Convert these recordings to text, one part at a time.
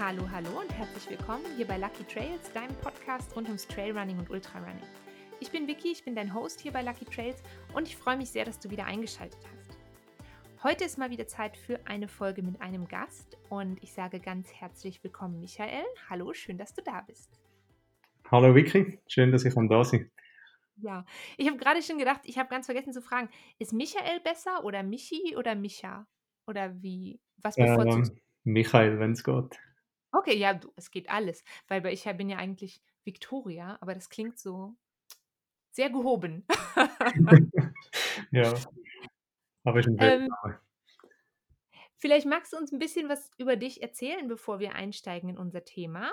Hallo, hallo und herzlich willkommen hier bei Lucky Trails, deinem Podcast rund ums Trailrunning und Ultrarunning. Ich bin Vicky, ich bin dein Host hier bei Lucky Trails und ich freue mich sehr, dass du wieder eingeschaltet hast. Heute ist mal wieder Zeit für eine Folge mit einem Gast und ich sage ganz herzlich willkommen, Michael. Hallo, schön, dass du da bist. Hallo Vicky, schön, dass ich da bin. Ja, ich habe gerade schon gedacht, ich habe ganz vergessen zu fragen, ist Michael besser oder Michi oder Micha? Oder wie? Was bevorzugst ähm, Michael, wenn es geht. Okay, ja, du, es geht alles. Weil ich bin ja eigentlich Victoria, aber das klingt so sehr gehoben. ja, aber ich bin ähm, Vielleicht magst du uns ein bisschen was über dich erzählen, bevor wir einsteigen in unser Thema,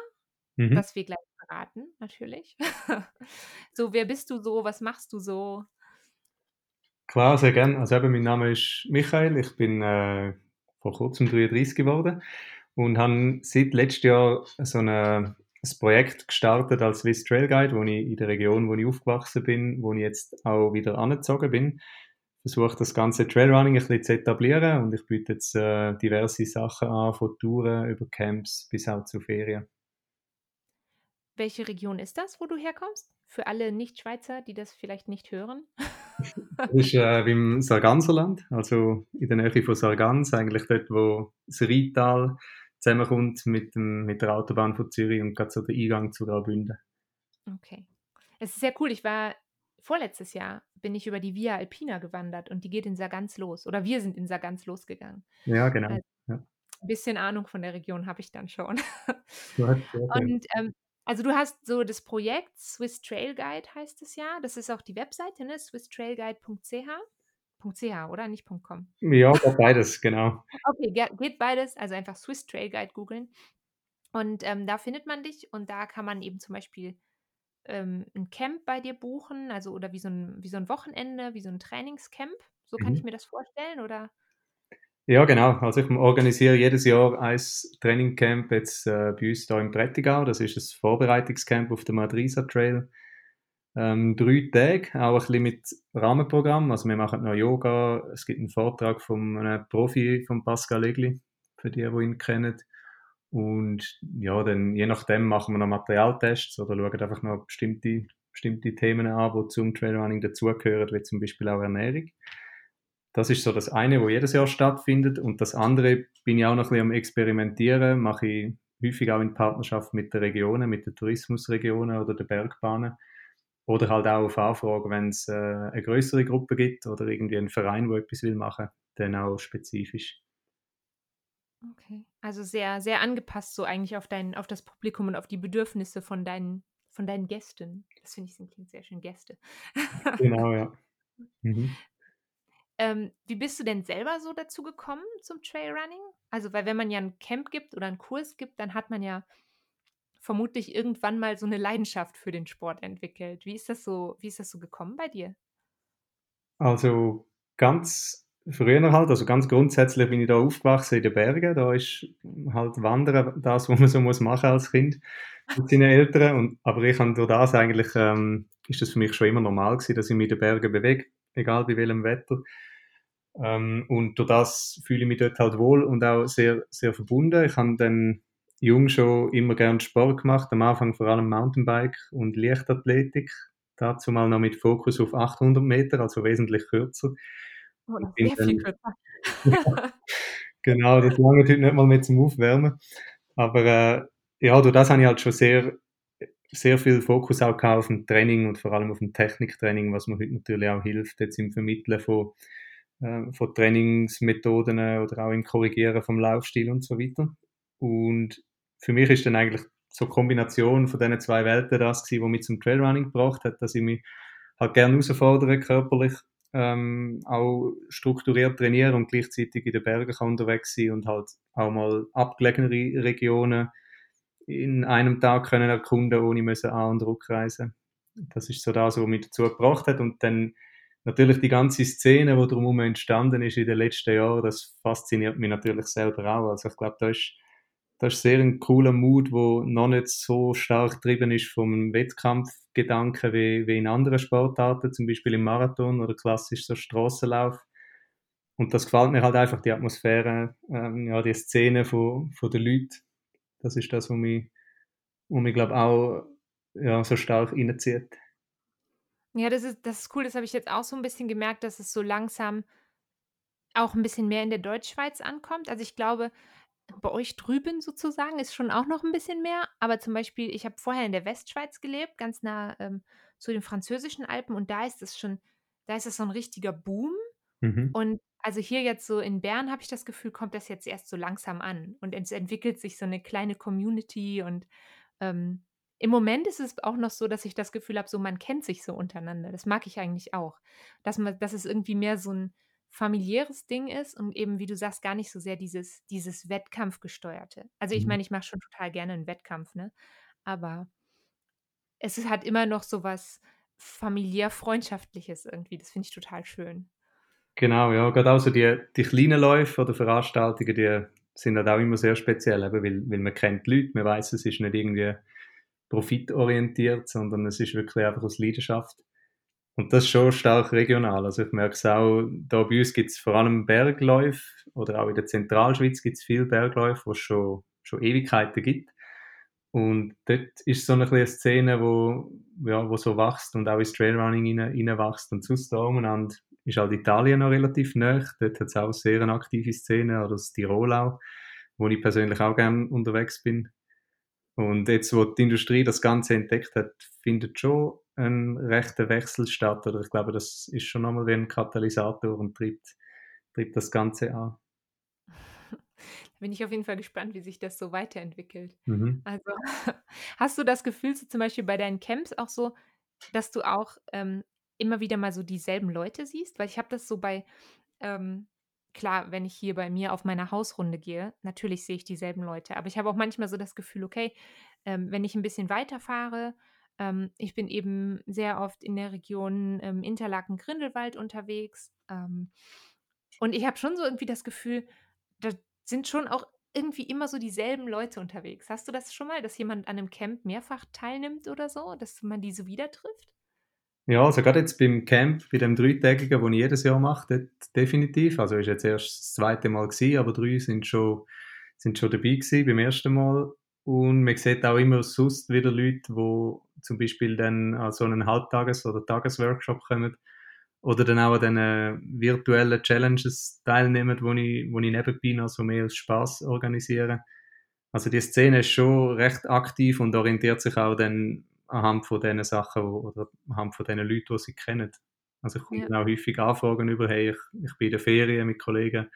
mhm. das wir gleich verraten, natürlich. so, wer bist du so? Was machst du so? Klar, sehr gerne. Also eben, mein Name ist Michael, ich bin äh, vor kurzem 33 geworden und habe seit letztem Jahr so eine, ein Projekt gestartet als Swiss Trail Guide, wo ich in der Region, wo ich aufgewachsen bin, wo ich jetzt auch wieder angezogen bin. Versuche das ganze Trailrunning ein bisschen zu etablieren und ich biete jetzt äh, diverse Sachen an, von Touren über Camps bis auch zu Ferien. Welche Region ist das, wo du herkommst? Für alle Nicht-Schweizer, die das vielleicht nicht hören. das ist äh, im Sarganserland, also in der Nähe von Sargans, eigentlich dort, wo das Rheintal zusammenkommt mit, dem, mit der Autobahn von Zürich und gerade so der Eingang zu Graubünden. Okay. Es ist sehr cool. Ich war vorletztes Jahr bin ich über die Via Alpina gewandert und die geht in Sargans los. Oder wir sind in Sargans losgegangen. Ja, genau. Also, ja. Ein bisschen Ahnung von der Region habe ich dann schon. und ähm, also du hast so das Projekt Swiss Trail Guide heißt es ja. Das ist auch die Webseite, ne? swisstrailguide.ch. .ch, oder? Nicht .com. Ja, beides, genau. Okay, geht beides. Also einfach Swiss Trail Guide googeln. Und ähm, da findet man dich und da kann man eben zum Beispiel ähm, ein Camp bei dir buchen, also oder wie so, ein, wie so ein Wochenende, wie so ein Trainingscamp. So kann mhm. ich mir das vorstellen, oder? Ja, genau. Also ich organisiere jedes Jahr ein Trainingcamp jetzt äh, bei uns hier im Prättigau. Das ist ein Vorbereitungscamp auf dem Madrisa Trail ähm, drei Tage, auch ein bisschen mit Rahmenprogramm. Also wir machen noch Yoga, es gibt einen Vortrag von einem Profi, von Pascal Egli, für die, die ihn kennen. Und ja, dann je nachdem machen wir noch Materialtests oder schauen einfach noch bestimmte, bestimmte Themen an, die zum Trailrunning dazugehören, wie zum Beispiel auch Ernährung. Das ist so das eine, wo jedes Jahr stattfindet. Und das andere bin ich auch noch ein bisschen am Experimentieren, mache ich häufig auch in Partnerschaft mit den Regionen, mit den Tourismusregionen oder den Bergbahnen oder halt auch auf Anfragen, wenn es äh, eine größere Gruppe gibt oder irgendwie einen Verein, der etwas will machen, dann auch spezifisch. Okay. Also sehr, sehr angepasst so eigentlich auf dein, auf das Publikum und auf die Bedürfnisse von deinen, von deinen Gästen. Das finde ich klingt sehr schön, Gäste. Genau, ja. Mhm. Ähm, wie bist du denn selber so dazu gekommen zum Trailrunning? Also, weil wenn man ja ein Camp gibt oder einen Kurs gibt, dann hat man ja vermutlich irgendwann mal so eine Leidenschaft für den Sport entwickelt. Wie ist das so, wie ist das so gekommen bei dir? Also ganz früher halt, also ganz grundsätzlich bin ich da aufgewachsen in den Bergen. Da ist halt Wandern das, was man so muss machen als Kind mit seinen Eltern. Und, aber ich habe durch das eigentlich, ähm, ist das für mich schon immer normal gewesen, dass ich mich in den Bergen bewege, egal bei welchem Wetter. Ähm, und durch das fühle ich mich dort halt wohl und auch sehr, sehr verbunden. Ich habe dann jung schon immer gern Sport gemacht, am Anfang vor allem Mountainbike und Leichtathletik, dazu mal noch mit Fokus auf 800 Meter, also wesentlich kürzer. Oh, sehr viel kürzer. genau, das lange heute nicht mal mehr zum Aufwärmen. Aber äh, ja, durch das habe ich halt schon sehr, sehr viel Fokus auch auf dem Training und vor allem auf dem Techniktraining, was mir heute natürlich auch hilft, jetzt im Vermitteln von, äh, von Trainingsmethoden oder auch im Korrigieren vom Laufstil und so weiter. Und für mich ist dann eigentlich so eine Kombination von diesen zwei Welten das gewesen, was mich zum Trailrunning gebracht hat, dass ich mich halt gerne herausfordere, körperlich ähm, auch strukturiert trainiere und gleichzeitig in den Bergen kann unterwegs sein und halt auch mal abgelegene Regionen in einem Tag können erkunden, ohne müssen an- und rückreisen. Das ist so das, was mich dazu gebracht hat und dann natürlich die ganze Szene, die drumherum entstanden ist in den letzten Jahren, das fasziniert mich natürlich selber auch. Also ich glaube, da ist das ist sehr ein cooler Mut, wo noch nicht so stark getrieben ist vom Wettkampfgedanken wie, wie in anderen Sportarten, zum Beispiel im Marathon oder klassisch so Strassenlauf. Und das gefällt mir halt einfach, die Atmosphäre, ähm, ja, die Szene von, von den Leuten. Das ist das, was mich, was mich glaube auch ja, so stark reinzieht. Ja, das ist das ist cool. Das habe ich jetzt auch so ein bisschen gemerkt, dass es so langsam auch ein bisschen mehr in der Deutschschweiz ankommt. Also, ich glaube, bei euch drüben sozusagen ist schon auch noch ein bisschen mehr, aber zum Beispiel, ich habe vorher in der Westschweiz gelebt, ganz nah, ähm, zu den französischen Alpen und da ist es schon da ist es so ein richtiger Boom. Mhm. Und also hier jetzt so in Bern habe ich das Gefühl, kommt das jetzt erst so langsam an und es entwickelt sich so eine kleine Community und, ähm, im Moment ist es auch noch so, dass ich das Gefühl habe, so man kennt sich so untereinander. Das mag ich eigentlich auch, dass man dass es irgendwie mehr so ein familiäres Ding ist und eben, wie du sagst, gar nicht so sehr dieses dieses Wettkampfgesteuerte. Also, ich Mhm. meine, ich mache schon total gerne einen Wettkampf, ne? Aber es hat immer noch so was familiär-freundschaftliches irgendwie. Das finde ich total schön. Genau, ja, gerade auch so die, die kleinen Läufe oder Veranstaltungen, die sind halt auch immer sehr speziell, eben, weil, weil man kennt die Leute, man weiß, es ist nicht irgendwie profitorientiert, sondern es ist wirklich einfach aus Leidenschaft. Und das ist schon stark regional. Also ich merke es auch, da bei uns gibt es vor allem Bergläufe oder auch in der Zentralschweiz gibt es viele Bergläufe, wo es schon, schon Ewigkeiten gibt. Und dort ist so eine kleine Szene, wo, ja, wo so wächst und auch ins Trailrunning rein, reinwächst. Und sonst da umeinander ist halt Italien noch relativ nah. Dort hat es auch sehr eine aktive Szene, oder das Tirol auch, wo ich persönlich auch gerne unterwegs bin. Und jetzt, wo die Industrie das Ganze entdeckt hat, findet schon ein rechter Wechsel statt. Oder ich glaube, das ist schon nochmal wie ein Katalysator und treibt, treibt das Ganze an. Da bin ich auf jeden Fall gespannt, wie sich das so weiterentwickelt. Mhm. Also, hast du das Gefühl, so zum Beispiel bei deinen Camps auch so, dass du auch ähm, immer wieder mal so dieselben Leute siehst? Weil ich habe das so bei, ähm, klar, wenn ich hier bei mir auf meiner Hausrunde gehe, natürlich sehe ich dieselben Leute, aber ich habe auch manchmal so das Gefühl, okay, ähm, wenn ich ein bisschen weiterfahre, ähm, ich bin eben sehr oft in der Region ähm, Interlaken-Grindelwald unterwegs ähm, und ich habe schon so irgendwie das Gefühl, da sind schon auch irgendwie immer so dieselben Leute unterwegs. Hast du das schon mal, dass jemand an einem Camp mehrfach teilnimmt oder so, dass man die so wieder trifft? Ja, also gerade jetzt beim Camp, bei dem dreitägigen, den ich jedes Jahr mache, dort definitiv. Also ist jetzt erst das zweite Mal gewesen, aber drei sind schon, sind schon dabei gewesen beim ersten Mal. Und man sieht auch immer sonst wieder Leute, die zum Beispiel dann an so einen Halbtages- oder Tagesworkshop kommen oder dann auch an diesen virtuellen Challenges teilnehmen, wo ich, wo ich nebenbei noch so mehr als Spaß organisiere. Also die Szene ist schon recht aktiv und orientiert sich auch dann anhand von diesen Sachen oder anhand von diesen Leuten, die sie kennen. Also ich komme Ja. dann auch häufig Anfragen über, hey, ich, ich bin in der Ferien mit Kollegen,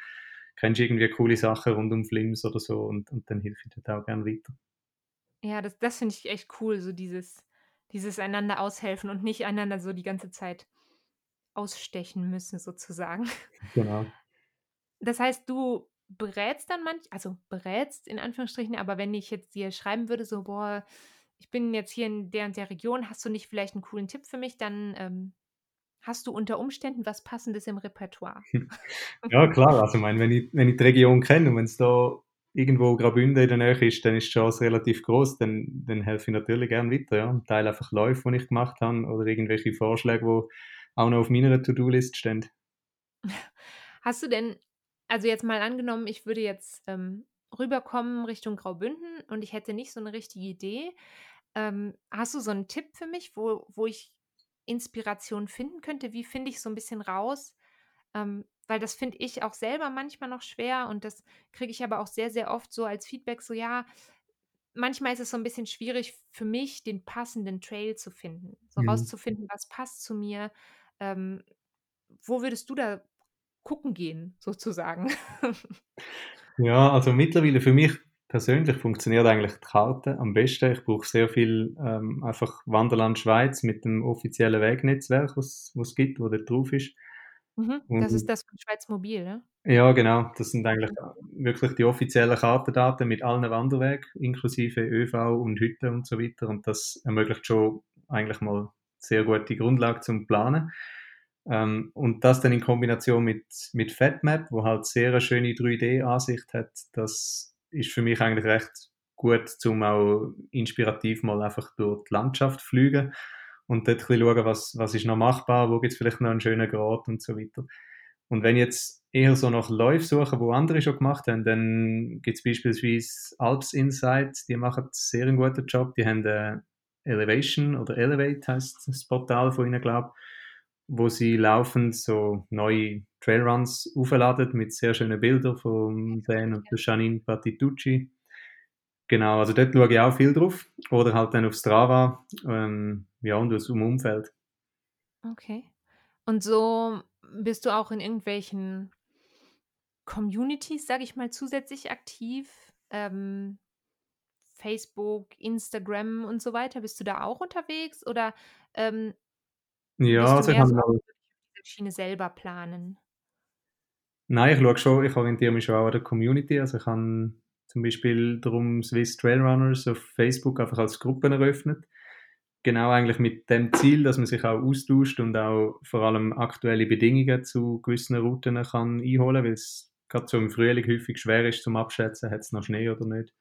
kennst du irgendwie coole Sachen rund um Flims oder so und, und dann helfe ich dort auch gerne weiter. Ja, das, das finde ich echt cool, so dieses, dieses einander aushelfen und nicht einander so die ganze Zeit ausstechen müssen, sozusagen. Genau. Das heißt, du berätst dann manch, also berätst in Anführungsstrichen, aber wenn ich jetzt dir schreiben würde, so, boah, ich bin jetzt hier in der und der Region, hast du nicht vielleicht einen coolen Tipp für mich, dann ähm, hast du unter Umständen was Passendes im Repertoire. Ja, klar. Also, ich meine, wenn ich, wenn ich die Region kenne und wenn es da irgendwo Graubünden in der Nähe ist, dann ist die Chance relativ groß. Dann, dann helfe ich natürlich gerne weiter. Ja. Und teile einfach Läufe, die ich gemacht habe oder irgendwelche Vorschläge, die auch noch auf meiner To-Do-List stehen. Hast du denn, also jetzt mal angenommen, ich würde jetzt ähm, rüberkommen Richtung Graubünden und ich hätte nicht so eine richtige Idee. Ähm, hast du so einen Tipp für mich, wo, wo ich Inspiration finden könnte? Wie finde ich so ein bisschen raus? Ähm, weil das finde ich auch selber manchmal noch schwer und das kriege ich aber auch sehr, sehr oft so als Feedback, so ja, manchmal ist es so ein bisschen schwierig für mich, den passenden Trail zu finden, so Mhm. rauszufinden, was passt zu mir. Ähm, wo würdest du da gucken gehen, sozusagen? Ja, also mittlerweile für mich persönlich funktioniert eigentlich die Karte am besten. Ich brauche sehr viel ähm, einfach Wanderland Schweiz mit dem offiziellen Wegnetzwerk, was es gibt, wo dort drauf ist. Mhm, das ist das von Schweiz Mobil, ne? ja, genau, das sind eigentlich wirklich die offiziellen Kartendaten mit allen Wanderwegen, inklusive ÖV und Hütten und so weiter. Und das ermöglicht schon eigentlich mal sehr gute Grundlage zum Planen. Ähm, und das dann in Kombination mit, mit FatMap, wo halt sehr eine schöne 3D-Ansicht hat, das ist für mich eigentlich recht gut, um auch inspirativ mal einfach durch die Landschaft zu fliegen und dort ein bisschen schauen, was, was ist noch machbar, wo gibt es vielleicht noch einen schönen Grad und so weiter. Und wenn ich jetzt eher so nach Läufen suchen, wo andere schon gemacht haben, dann gibt es beispielsweise Alps Insights, die machen einen sehr guten Job. Die haben äh, Elevation oder Elevate heißt das Portal von ihnen, glaube wo sie laufend so neue Trailruns aufladen mit sehr schönen Bildern von Dan und Janine Patitucci. Genau, also dort schaue ich auch viel drauf. Oder halt dann auf Strava, ähm, ja, und aus dem Umfeld. Okay. Und so bist du auch in irgendwelchen Communities, sage ich mal, zusätzlich aktiv? Ähm, Facebook, Instagram und so weiter. Bist du da auch unterwegs oder ähm, ja, bist also du mehr so mal... diese Schiene selber planen? Nein, ich schaue schon, ich orientiere mich schon auch an der Community. Also ich habe zum Beispiel darum Swiss Trailrunners auf Facebook einfach als Gruppen eröffnet. Genau eigentlich mit dem Ziel, dass man sich auch austauscht und auch vor allem aktuelle Bedingungen zu gewissen Routen kann einholen, weil es gerade so im Frühling häufig schwer ist zum Abschätzen, hat es noch Schnee oder nicht.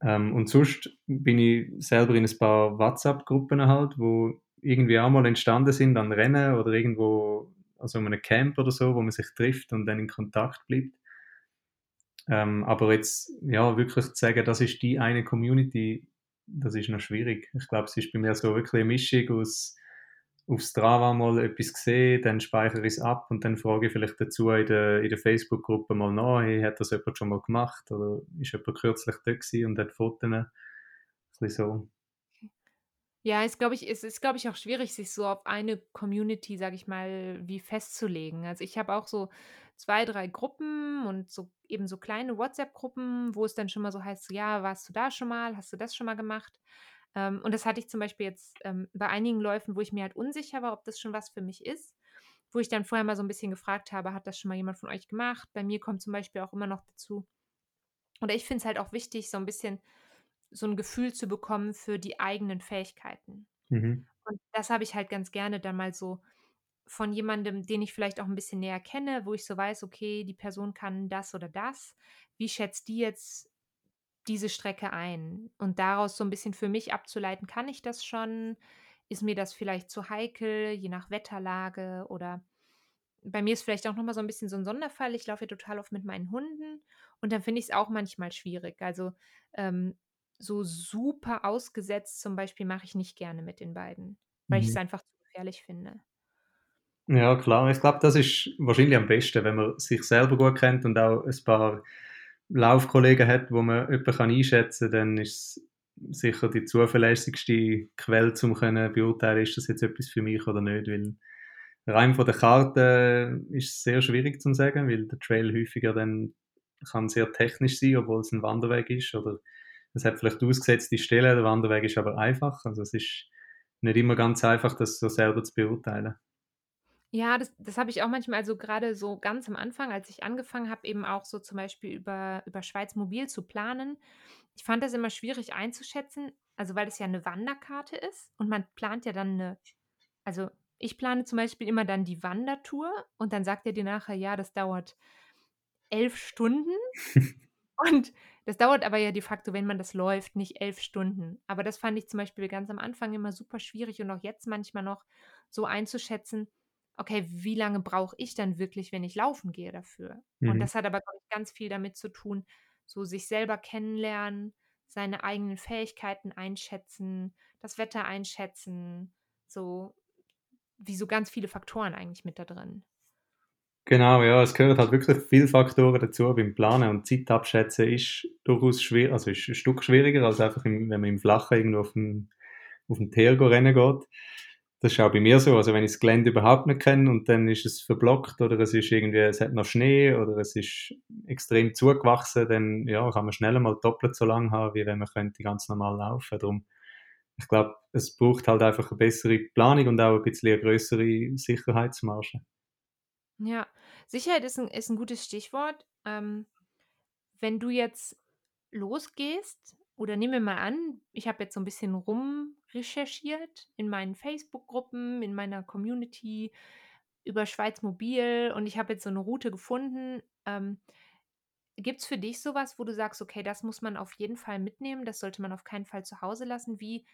Ähm, und sonst bin ich selber in ein paar WhatsApp-Gruppen halt, wo irgendwie auch mal entstanden sind an Rennen oder irgendwo, also in einem Camp oder so, wo man sich trifft und dann in Kontakt bleibt. Ähm, aber jetzt, ja, wirklich zu sagen, das ist die eine Community, das ist noch schwierig. Ich glaube, es ist bei mir so wirklich eine Mischung aus auf Strava mal etwas gesehen, dann speichere ich es ab und dann frage ich vielleicht dazu in der, in der Facebook-Gruppe mal nach, hey, hat das jemand schon mal gemacht oder ist jemand kürzlich da gewesen und hat Fotos, ein bisschen so. Ja, ist, glaube ich, es ist, glaube ich, auch schwierig, sich so auf eine Community, sage ich mal, wie festzulegen. Also ich habe auch so zwei, drei Gruppen und so eben so kleine WhatsApp-Gruppen, wo es dann schon mal so heißt, ja, warst du da schon mal, hast du das schon mal gemacht? Ähm, und das hatte ich zum Beispiel jetzt ähm, bei einigen Läufen, wo ich mir halt unsicher war, ob das schon was für mich ist, wo ich dann vorher mal so ein bisschen gefragt habe, hat das schon mal jemand von euch gemacht? Bei mir kommt zum Beispiel auch immer noch dazu. Oder ich finde es halt auch wichtig, so ein bisschen so ein Gefühl zu bekommen für die eigenen Fähigkeiten. Mhm. Und das habe ich halt ganz gerne dann mal so von jemandem, den ich vielleicht auch ein bisschen näher kenne, wo ich so weiß, okay, die Person kann das oder das. Wie schätzt die jetzt diese Strecke ein? Und daraus so ein bisschen für mich abzuleiten, kann ich das schon? Ist mir das vielleicht zu heikel, je nach Wetterlage oder bei mir ist vielleicht auch nochmal so ein bisschen so ein Sonderfall. Ich laufe ja total oft mit meinen Hunden und dann finde ich es auch manchmal schwierig. Also ähm, so super ausgesetzt zum Beispiel mache ich nicht gerne mit den beiden, weil mhm. ich es einfach zu gefährlich finde. Ja, klar. Ich glaube, das ist wahrscheinlich am besten, wenn man sich selber gut kennt und auch ein paar Laufkollegen hat, wo man jemanden einschätzen kann, dann ist es sicher die zuverlässigste Quelle, um können beurteilen, ist das jetzt etwas für mich oder nicht, weil rein von der Karte ist es sehr schwierig zu sagen, weil der Trail häufiger dann kann sehr technisch sein, obwohl es ein Wanderweg ist oder es hat vielleicht ausgesetzte Stellen, der Wanderweg ist aber einfach, also es ist nicht immer ganz einfach, das so selber zu beurteilen. Ja, das das habe ich auch manchmal also gerade so ganz am Anfang, als ich angefangen habe, eben auch so zum Beispiel über über Schweiz Mobil zu planen. Ich fand das immer schwierig einzuschätzen, also weil es ja eine Wanderkarte ist und man plant ja dann eine also ich plane zum Beispiel immer dann die Wandertour und dann sagt er dir nachher: „Ja, das dauert elf Stunden.“ Und das dauert aber ja de facto, wenn man das läuft, nicht elf Stunden. Aber das fand ich zum Beispiel ganz am Anfang immer super schwierig und auch jetzt manchmal noch so einzuschätzen, okay, wie lange brauche ich dann wirklich, wenn ich laufen gehe dafür? Mhm. Und das hat aber ich, ganz viel damit zu tun, so sich selber kennenlernen, seine eigenen Fähigkeiten einschätzen, das Wetter einschätzen, so wie so ganz viele Faktoren eigentlich mit da drin. Genau, ja, es gehören halt wirklich viele Faktoren dazu beim Planen und Zeit abschätzen ist durchaus schwierig, also ist ein Stück schwieriger als einfach, im, wenn man im Flachen irgendwo auf dem, auf dem Teer rennen geht das ist auch bei mir so. Also wenn ich das Gelände überhaupt nicht kenne und dann ist es verblockt oder es ist irgendwie, es hat noch Schnee oder es ist extrem zugewachsen, dann ja, kann man schneller mal doppelt so lang haben, wie wenn man könnte ganz normal laufen. Darum, ich glaube, es braucht halt einfach eine bessere Planung und auch ein bisschen eine größere Sicherheitsmarge. Ja, Sicherheit ist ein, ist ein gutes Stichwort. Ähm, wenn du jetzt losgehst, oder nehmen wir mal an, ich habe jetzt so ein bisschen rumrecherchiert in meinen Facebook-Gruppen, in meiner Community über Schweiz Mobil und ich habe jetzt so eine Route gefunden. Ähm, Gibt es für dich sowas, wo du sagst, okay, das muss man auf jeden Fall mitnehmen, das sollte man auf keinen Fall zu Hause lassen? Wie,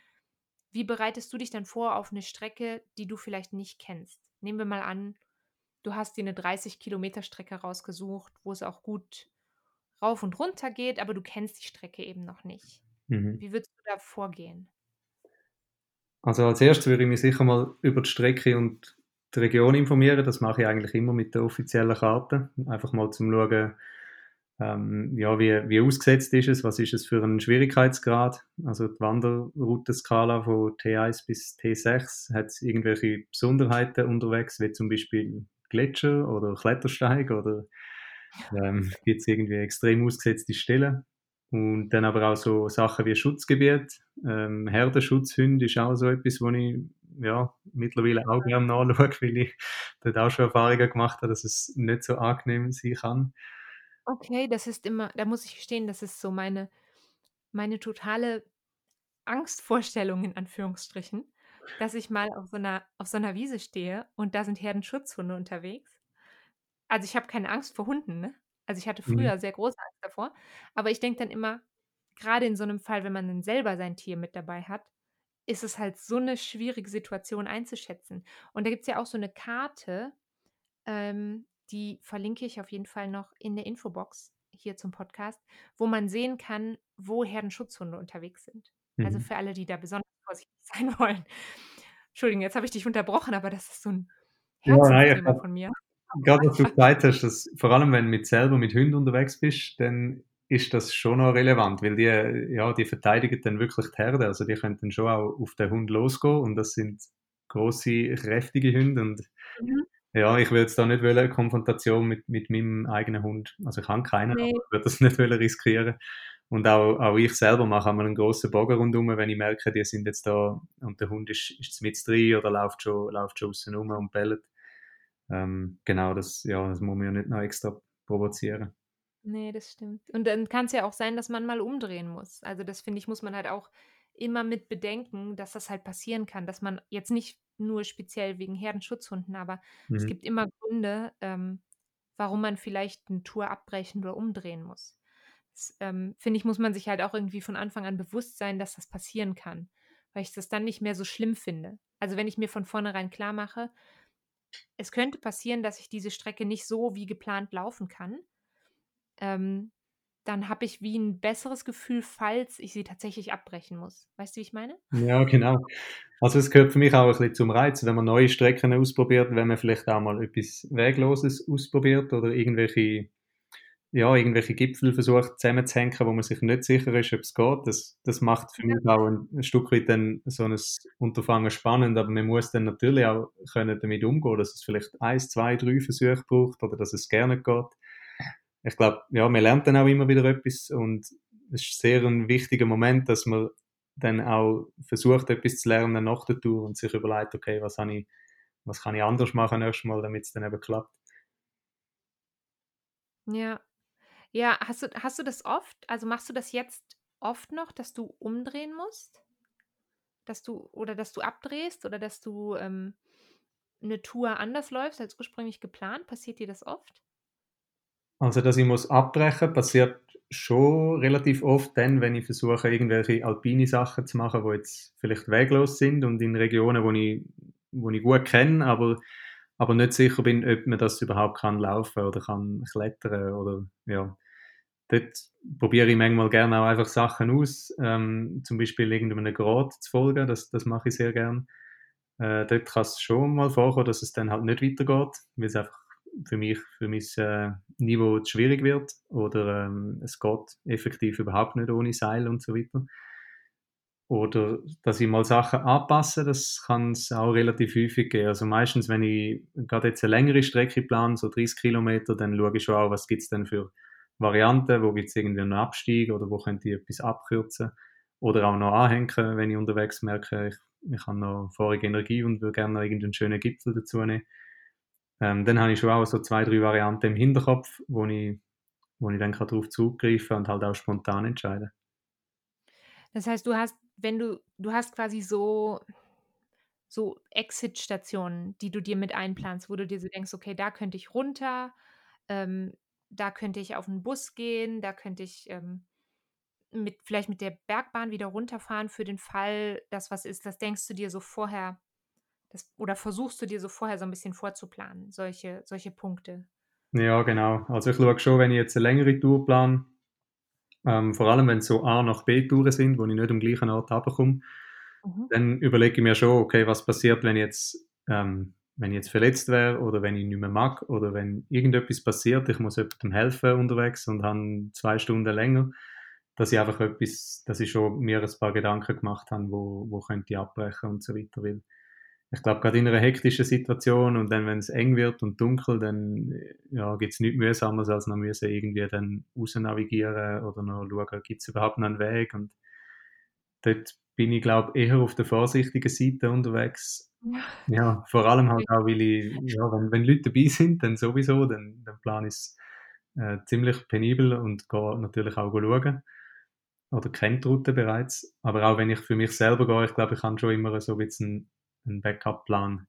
wie bereitest du dich dann vor auf eine Strecke, die du vielleicht nicht kennst? Nehmen wir mal an, du hast dir eine 30 Kilometer Strecke rausgesucht, wo es auch gut rauf und runter geht, aber du kennst die Strecke eben noch nicht. Mhm. Wie würdest du da vorgehen? Also als erstes würde ich mich sicher mal über die Strecke und die Region informieren. Das mache ich eigentlich immer mit der offiziellen Karte. Einfach mal zum Schauen, ähm, ja, wie, wie ausgesetzt ist es, was ist es für ein Schwierigkeitsgrad. Also die Wanderroutenskala von T1 bis T6 hat es irgendwelche Besonderheiten unterwegs, wie zum Beispiel Gletscher oder Klettersteig oder ähm, gibt es irgendwie extrem ausgesetzte Stellen. Und dann aber auch so Sachen wie Schutzgebiet, ähm, Herdenschutzhunde ist auch so etwas, wo ich ja, mittlerweile auch gerne nachschaue, weil ich dort auch schon Erfahrungen gemacht habe, dass es nicht so angenehm sein kann. Okay, das ist immer, da muss ich gestehen, das ist so meine, meine totale Angstvorstellung in Anführungsstrichen, dass ich mal auf so einer, auf so einer Wiese stehe und da sind Herdenschutzhunde unterwegs. Also ich habe keine Angst vor Hunden, ne? Also ich hatte mhm. früher mhm. sehr große Angst davor, aber ich denke dann immer, gerade in so einem Fall, wenn man dann selber sein Tier mit dabei hat, ist es halt so eine schwierige Situation einzuschätzen. Und da gibt es ja auch so eine Karte, ähm, die verlinke ich auf jeden Fall noch in der Infobox hier zum Podcast, wo man sehen kann, wo Herdenschutzhunde unterwegs sind. Also mhm. Also für alle, die da besonders vorsichtig sein wollen. Entschuldigung, jetzt habe ich dich unterbrochen, aber das ist so ein Herzensthema ja, von mir. Gerade was du gesagt hast, dass vor allem wenn du mit selber mit Hunden unterwegs bist, dann ist das schon noch relevant, weil die, ja, die verteidigen dann wirklich die Herde. Also die können dann schon auch auf den Hund losgehen und das sind große, kräftige Hunde und mhm. Ja, ich würde jetzt da nicht wollen, eine Konfrontation mit, mit meinem eigenen Hund. Also ich habe keinen, nee. aber ich würde das nicht wollen riskieren. Und auch, auch ich selber mache einmal einen grossen Bogen rundherum, wenn ich merke, die sind jetzt da und der Hund ist, ist mit drin oder läuft schon, läuft schon außen rum und bellt. Ähm, genau, das, ja, das muss man ja nicht noch extra provozieren. Nee, das stimmt. Und dann kann es ja auch sein, dass man mal umdrehen muss. Also das finde ich, muss man halt auch immer mit bedenken, dass das halt passieren kann, dass man jetzt nicht nur speziell wegen Herdenschutzhunden, aber mhm. es gibt immer Gründe, ähm, warum man vielleicht eine Tour abbrechen oder umdrehen muss. Ähm, finde ich, muss man sich halt auch irgendwie von Anfang an bewusst sein, dass das passieren kann, weil ich das dann nicht mehr so schlimm finde. Also wenn ich mir von vornherein klar mache, es könnte passieren, dass ich diese Strecke nicht so wie geplant laufen kann, ähm, dann habe ich wie ein besseres Gefühl, falls ich sie tatsächlich abbrechen muss. Weißt du, wie ich meine? Ja, genau. Also es gehört für mich auch ein bisschen zum Reiz, wenn man neue Strecken ausprobiert, wenn man vielleicht auch mal etwas Wegloses ausprobiert oder irgendwelche, ja, irgendwelche Gipfel versucht zusammenzuhängen, wo man sich nicht sicher ist, ob es geht. Das, das macht für mich auch ein, ein Stück weit dann so ein Unterfangen spannend, aber man muss dann natürlich auch können damit umgehen, dass es vielleicht eins, zwei, drei Versuche braucht oder dass es gerne geht ich glaube, ja, man lernt dann auch immer wieder etwas und es ist sehr ein wichtiger Moment, dass man dann auch versucht, etwas zu lernen nach der Tour und sich überlegt, okay, was, ich, was kann ich anders machen nächstes damit es dann eben klappt. Ja. Ja, hast du, hast du das oft? Also machst du das jetzt oft noch, dass du umdrehen musst? Dass du, oder dass du abdrehst oder dass du ähm, eine Tour anders läufst als ursprünglich geplant? Passiert dir das oft? Also, dass ich muss abbrechen, passiert schon relativ oft dann, wenn ich versuche, irgendwelche alpine Sachen zu machen, die jetzt vielleicht weglos sind und in Regionen, wo ich, wo ich gut kenne, aber, aber nicht sicher bin, ob man das überhaupt kann laufen oder kann klettern oder ja. Dort probiere ich manchmal gerne auch einfach Sachen aus, ähm, zum Beispiel irgendeinem Grad zu folgen, das, das mache ich sehr gerne. Äh, dort kann es schon mal vorkommen, dass es dann halt nicht weitergeht, weil es einfach für mich, für mein äh, Niveau zu schwierig wird oder ähm, es geht effektiv überhaupt nicht ohne Seil und so weiter. Oder dass ich mal Sachen anpasse, das kann es auch relativ häufig geben. Also meistens, wenn ich gerade jetzt eine längere Strecke plane, so 30 Kilometer, dann schaue ich schon auch, was gibt es denn für Varianten, wo gibt es irgendwie einen Abstieg oder wo könnte ich etwas abkürzen oder auch noch anhängen, wenn ich unterwegs merke, ich, ich habe noch vorige Energie und würde gerne noch irgendeinen schönen Gipfel dazu nehmen. Ähm, dann habe ich schon auch so zwei, drei Varianten im Hinterkopf, wo ich, wo ich dann darauf zugreifen und halt auch spontan entscheiden. Das heißt, du hast, wenn du, du hast quasi so, so Exit-Stationen, die du dir mit einplanst, wo du dir so denkst, okay, da könnte ich runter, ähm, da könnte ich auf einen Bus gehen, da könnte ich ähm, mit, vielleicht mit der Bergbahn wieder runterfahren für den Fall, dass was ist. Das denkst du dir so vorher das, oder versuchst du dir so vorher so ein bisschen vorzuplanen, solche, solche Punkte? Ja, genau. Also ich schaue schon, wenn ich jetzt eine längere Tour plane, ähm, vor allem wenn es so A nach B-Touren sind, wo ich nicht am gleichen Ort runterkomme, mhm. dann überlege ich mir schon, okay, was passiert, wenn ich jetzt, ähm, wenn ich jetzt verletzt wäre oder wenn ich nicht mehr mag oder wenn irgendetwas passiert, ich muss jemandem helfen unterwegs und habe zwei Stunden länger, dass ich einfach etwas, dass ich schon mir ein paar Gedanken gemacht habe, wo, wo könnte ich abbrechen und so weiter. Weil ich glaube, gerade in einer hektischen Situation und dann, wenn es eng wird und dunkel, dann ja, gibt es nichts mühsames, als noch müssen irgendwie dann raus navigieren oder noch schauen, gibt es überhaupt noch einen Weg und dort bin ich, glaube eher auf der vorsichtigen Seite unterwegs. Ja, vor allem halt auch, weil ich, ja, wenn, wenn Leute dabei sind, dann sowieso, dann, dann plane ich es äh, ziemlich penibel und gehe natürlich auch schauen oder kennt die Route bereits. Aber auch wenn ich für mich selber gehe, ich glaube, ich habe schon immer so ein bisschen einen Backup-Plan.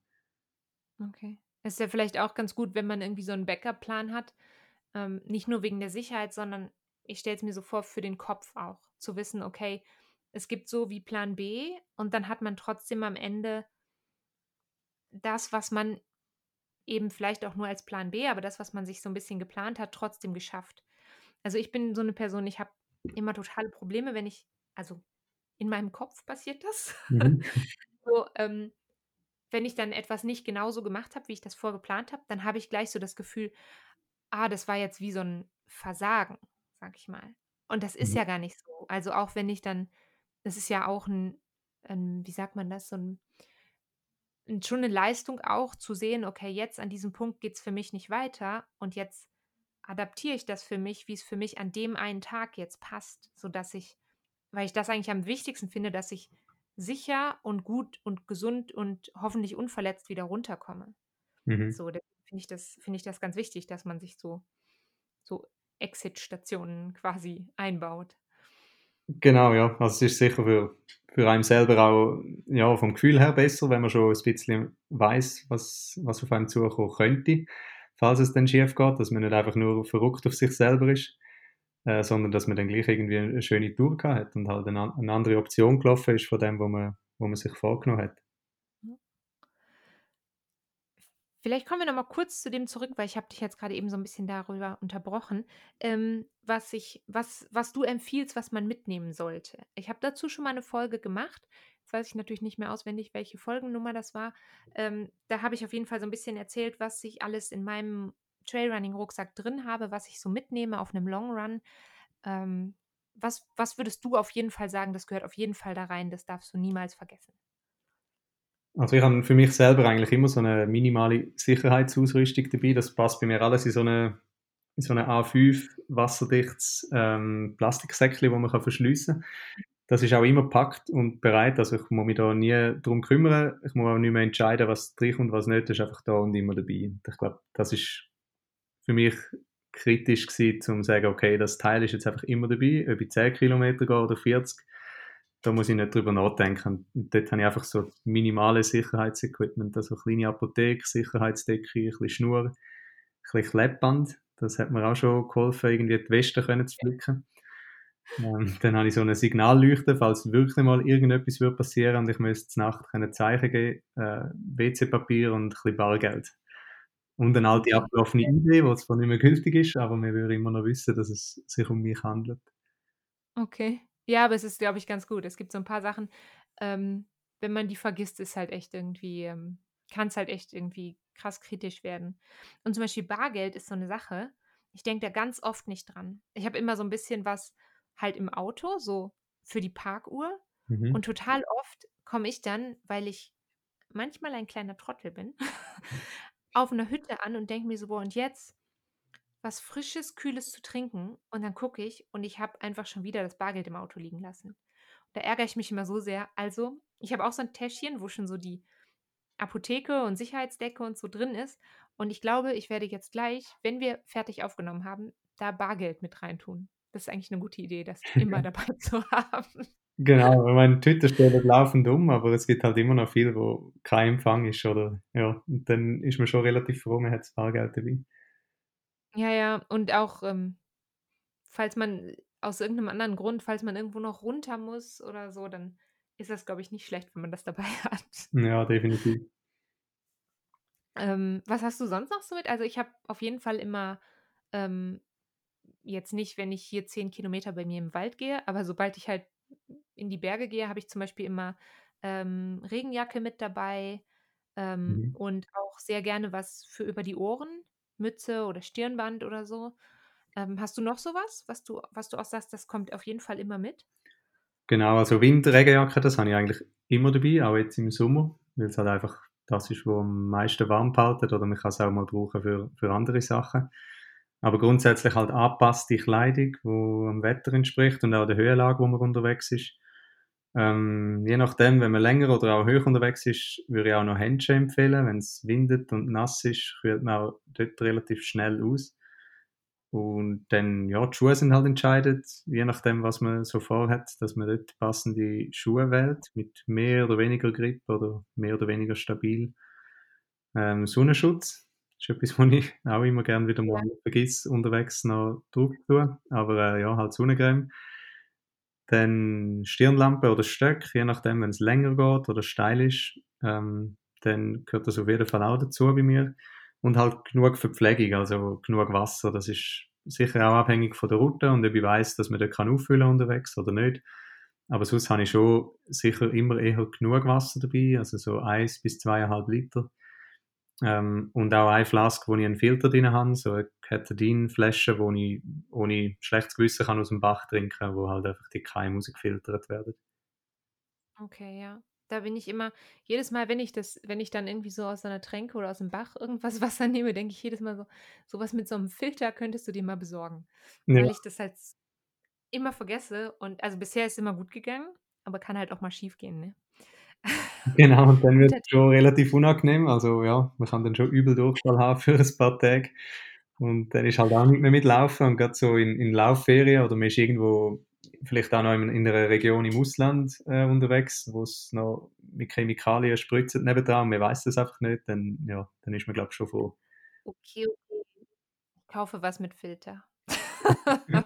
Okay. Es ist ja vielleicht auch ganz gut, wenn man irgendwie so einen Backup-Plan hat. Ähm, nicht nur wegen der Sicherheit, sondern ich stelle es mir so vor, für den Kopf auch. Zu wissen, okay, es gibt so wie Plan B und dann hat man trotzdem am Ende das, was man eben vielleicht auch nur als Plan B, aber das, was man sich so ein bisschen geplant hat, trotzdem geschafft. Also ich bin so eine Person, ich habe immer totale Probleme, wenn ich, also in meinem Kopf passiert das. Mhm. so, ähm, wenn ich dann etwas nicht genauso gemacht habe, wie ich das vorgeplant habe, dann habe ich gleich so das Gefühl, ah, das war jetzt wie so ein Versagen, sag ich mal. Und das ist mhm. ja gar nicht so. Also auch wenn ich dann, das ist ja auch ein, ein wie sagt man das, so ein, schon eine Leistung auch zu sehen, okay, jetzt an diesem Punkt geht es für mich nicht weiter und jetzt adaptiere ich das für mich, wie es für mich an dem einen Tag jetzt passt, sodass ich, weil ich das eigentlich am wichtigsten finde, dass ich sicher und gut und gesund und hoffentlich unverletzt wieder runterkomme. Mhm. So, finde ich, das, find ich das ganz wichtig, dass man sich so, so Exit-Stationen quasi einbaut. Genau, ja. Also es ist sicher für, für einen selber auch ja, vom Gefühl her besser, wenn man schon ein bisschen weiß, was, was auf einem zukommen könnte, falls es dann schief geht, dass man nicht einfach nur verrückt auf sich selber ist äh, sondern dass man dann gleich irgendwie eine schöne Tour gehabt hat und halt eine, eine andere Option gelaufen ist von dem, wo man, wo man sich vorgenommen hat. Vielleicht kommen wir noch mal kurz zu dem zurück, weil ich habe dich jetzt gerade eben so ein bisschen darüber unterbrochen, ähm, was, ich, was, was du empfiehlst, was man mitnehmen sollte. Ich habe dazu schon mal eine Folge gemacht. Jetzt weiß ich natürlich nicht mehr auswendig, welche Folgennummer das war. Ähm, da habe ich auf jeden Fall so ein bisschen erzählt, was ich alles in meinem Trailrunning-Rucksack drin habe, was ich so mitnehme auf einem Long Run. Ähm, was, was würdest du auf jeden Fall sagen, das gehört auf jeden Fall da rein, das darfst du niemals vergessen? Also ich habe für mich selber eigentlich immer so eine minimale Sicherheitsausrüstung dabei. Das passt bei mir alles in so eine, in so eine A5 wasserdichtes ähm, Plastiksäckchen, wo man kann verschliessen kann. Das ist auch immer packt und bereit. Also ich muss mich da nie darum kümmern. Ich muss auch nicht mehr entscheiden, was drin und was nicht. Das ist einfach da und immer dabei. Und ich glaube, das ist für mich kritisch gewesen, um zu sagen, okay, das Teil ist jetzt einfach immer dabei, ob ich 10 Kilometer gehe oder 40, da muss ich nicht drüber nachdenken. Und dort habe ich einfach so minimale Sicherheitsequipment, also kleine Apotheke, Sicherheitsdecke, ein bisschen Schnur, ein bisschen Klebband, das hat mir auch schon geholfen, irgendwie die Weste können zu flicken. Ähm, dann habe ich so eine Signalleuchte, falls wirklich mal irgendetwas würde passieren und ich müsste Nacht können Zeichen geben, äh, WC-Papier und ein bisschen Bargeld. Und eine alte abgelaufene Idee, die zwar nicht mehr gültig ist, aber wir würden immer noch wissen, dass es sich um mich handelt. Okay. Ja, aber es ist, glaube ich, ganz gut. Es gibt so ein paar Sachen, ähm, wenn man die vergisst, ist halt echt irgendwie, ähm, kann es halt echt irgendwie krass kritisch werden. Und zum Beispiel Bargeld ist so eine Sache. Ich denke da ganz oft nicht dran. Ich habe immer so ein bisschen was halt im Auto, so für die Parkuhr. Mhm. Und total oft komme ich dann, weil ich manchmal ein kleiner Trottel bin, auf einer Hütte an und denke mir so, boah, und jetzt was Frisches, Kühles zu trinken. Und dann gucke ich und ich habe einfach schon wieder das Bargeld im Auto liegen lassen. Da ärgere ich mich immer so sehr. Also, ich habe auch so ein Täschchen, wo schon so die Apotheke und Sicherheitsdecke und so drin ist. Und ich glaube, ich werde jetzt gleich, wenn wir fertig aufgenommen haben, da Bargeld mit reintun. Das ist eigentlich eine gute Idee, das immer dabei zu haben. Genau, ich meine, Twitter stellt laufend um, aber es gibt halt immer noch viel, wo kein Empfang ist, oder? Ja, und dann ist man schon relativ froh, man hat das Bargeld dabei. Ja, ja, und auch, ähm, falls man aus irgendeinem anderen Grund, falls man irgendwo noch runter muss oder so, dann ist das, glaube ich, nicht schlecht, wenn man das dabei hat. Ja, definitiv. Ähm, was hast du sonst noch so mit? Also ich habe auf jeden Fall immer ähm, jetzt nicht, wenn ich hier zehn Kilometer bei mir im Wald gehe, aber sobald ich halt in die Berge gehe, habe ich zum Beispiel immer ähm, Regenjacke mit dabei ähm, Mhm. und auch sehr gerne was für über die Ohren, Mütze oder Stirnband oder so. Ähm, hast du noch sowas, was du, was du auch sagst, das kommt auf jeden Fall immer mit? Genau, also Winterregenjacke, das habe ich eigentlich immer dabei, auch jetzt im Sommer, weil es halt einfach das ist, was am meisten warm behalten oder man kann es auch mal brauchen für, für andere Sachen. Aber grundsätzlich halt angepasste Kleidung, die dem Wetter entspricht und auch der Höhenlage, wo man unterwegs ist. Ähm, je nachdem, wenn man länger oder auch höher unterwegs ist, würde ich auch noch Handschuhe empfehlen. Wenn es windet und nass ist, kühlt man auch dort relativ schnell aus. Und dann, ja, die Schuhe sind halt entscheidend, je nachdem, was man so vorhat, dass man dort passende Schuhe wählt, mit mehr oder weniger Grip oder mehr oder weniger stabil. Ähm, Sonnenschutz ist etwas, was ich auch immer gerne wieder mal Ja. vergesse, unterwegs noch drauf zu tun. Aber äh, ja, halt Sonnencreme. Dann Stirnlampe oder Stöck, je nachdem, wenn es länger geht oder steil ist, ähm, dann gehört das auf jeden Fall auch dazu bei mir. Und halt genug Verpflegung, also genug Wasser. Das ist sicher auch abhängig von der Route und ob ich weiss, dass man dort kann auffüllen unterwegs oder nicht. Aber sonst habe ich schon sicher immer eher genug Wasser dabei, also so eins bis zweieinhalb Liter. Ähm, und auch eine Flaske, wo ich einen Filter drin habe, so eine Ketadin-Flasche, wo ich ohne schlechtes Gewissen kann aus dem Bach trinken kann, wo halt einfach die Keime rausgefiltert werden. Okay, ja. Da bin ich immer, jedes Mal, wenn ich das, wenn ich dann irgendwie so aus einer Tränke oder aus dem Bach irgendwas Wasser nehme, denke ich jedes Mal so, sowas mit so einem Filter könntest du dir mal besorgen. Ja, Weil ich das halt immer vergesse und also bisher ist es immer gut gegangen, aber kann halt auch mal schief gehen, ne? genau, und dann wird es schon relativ unangenehm. Also ja, man kann dann schon übel Durchfall haben für ein paar Tage. Und dann ist halt auch nicht mehr mitlaufen. Und gerade so in, in Laufferien oder man ist irgendwo vielleicht auch noch in, in einer Region im Ausland äh, unterwegs, wo es noch mit Chemikalien spritzt nebendran und man weiß das einfach nicht, dann, ja, dann ist man, glaube ich, schon froh. Okay, okay. Ich kaufe was mit Filter.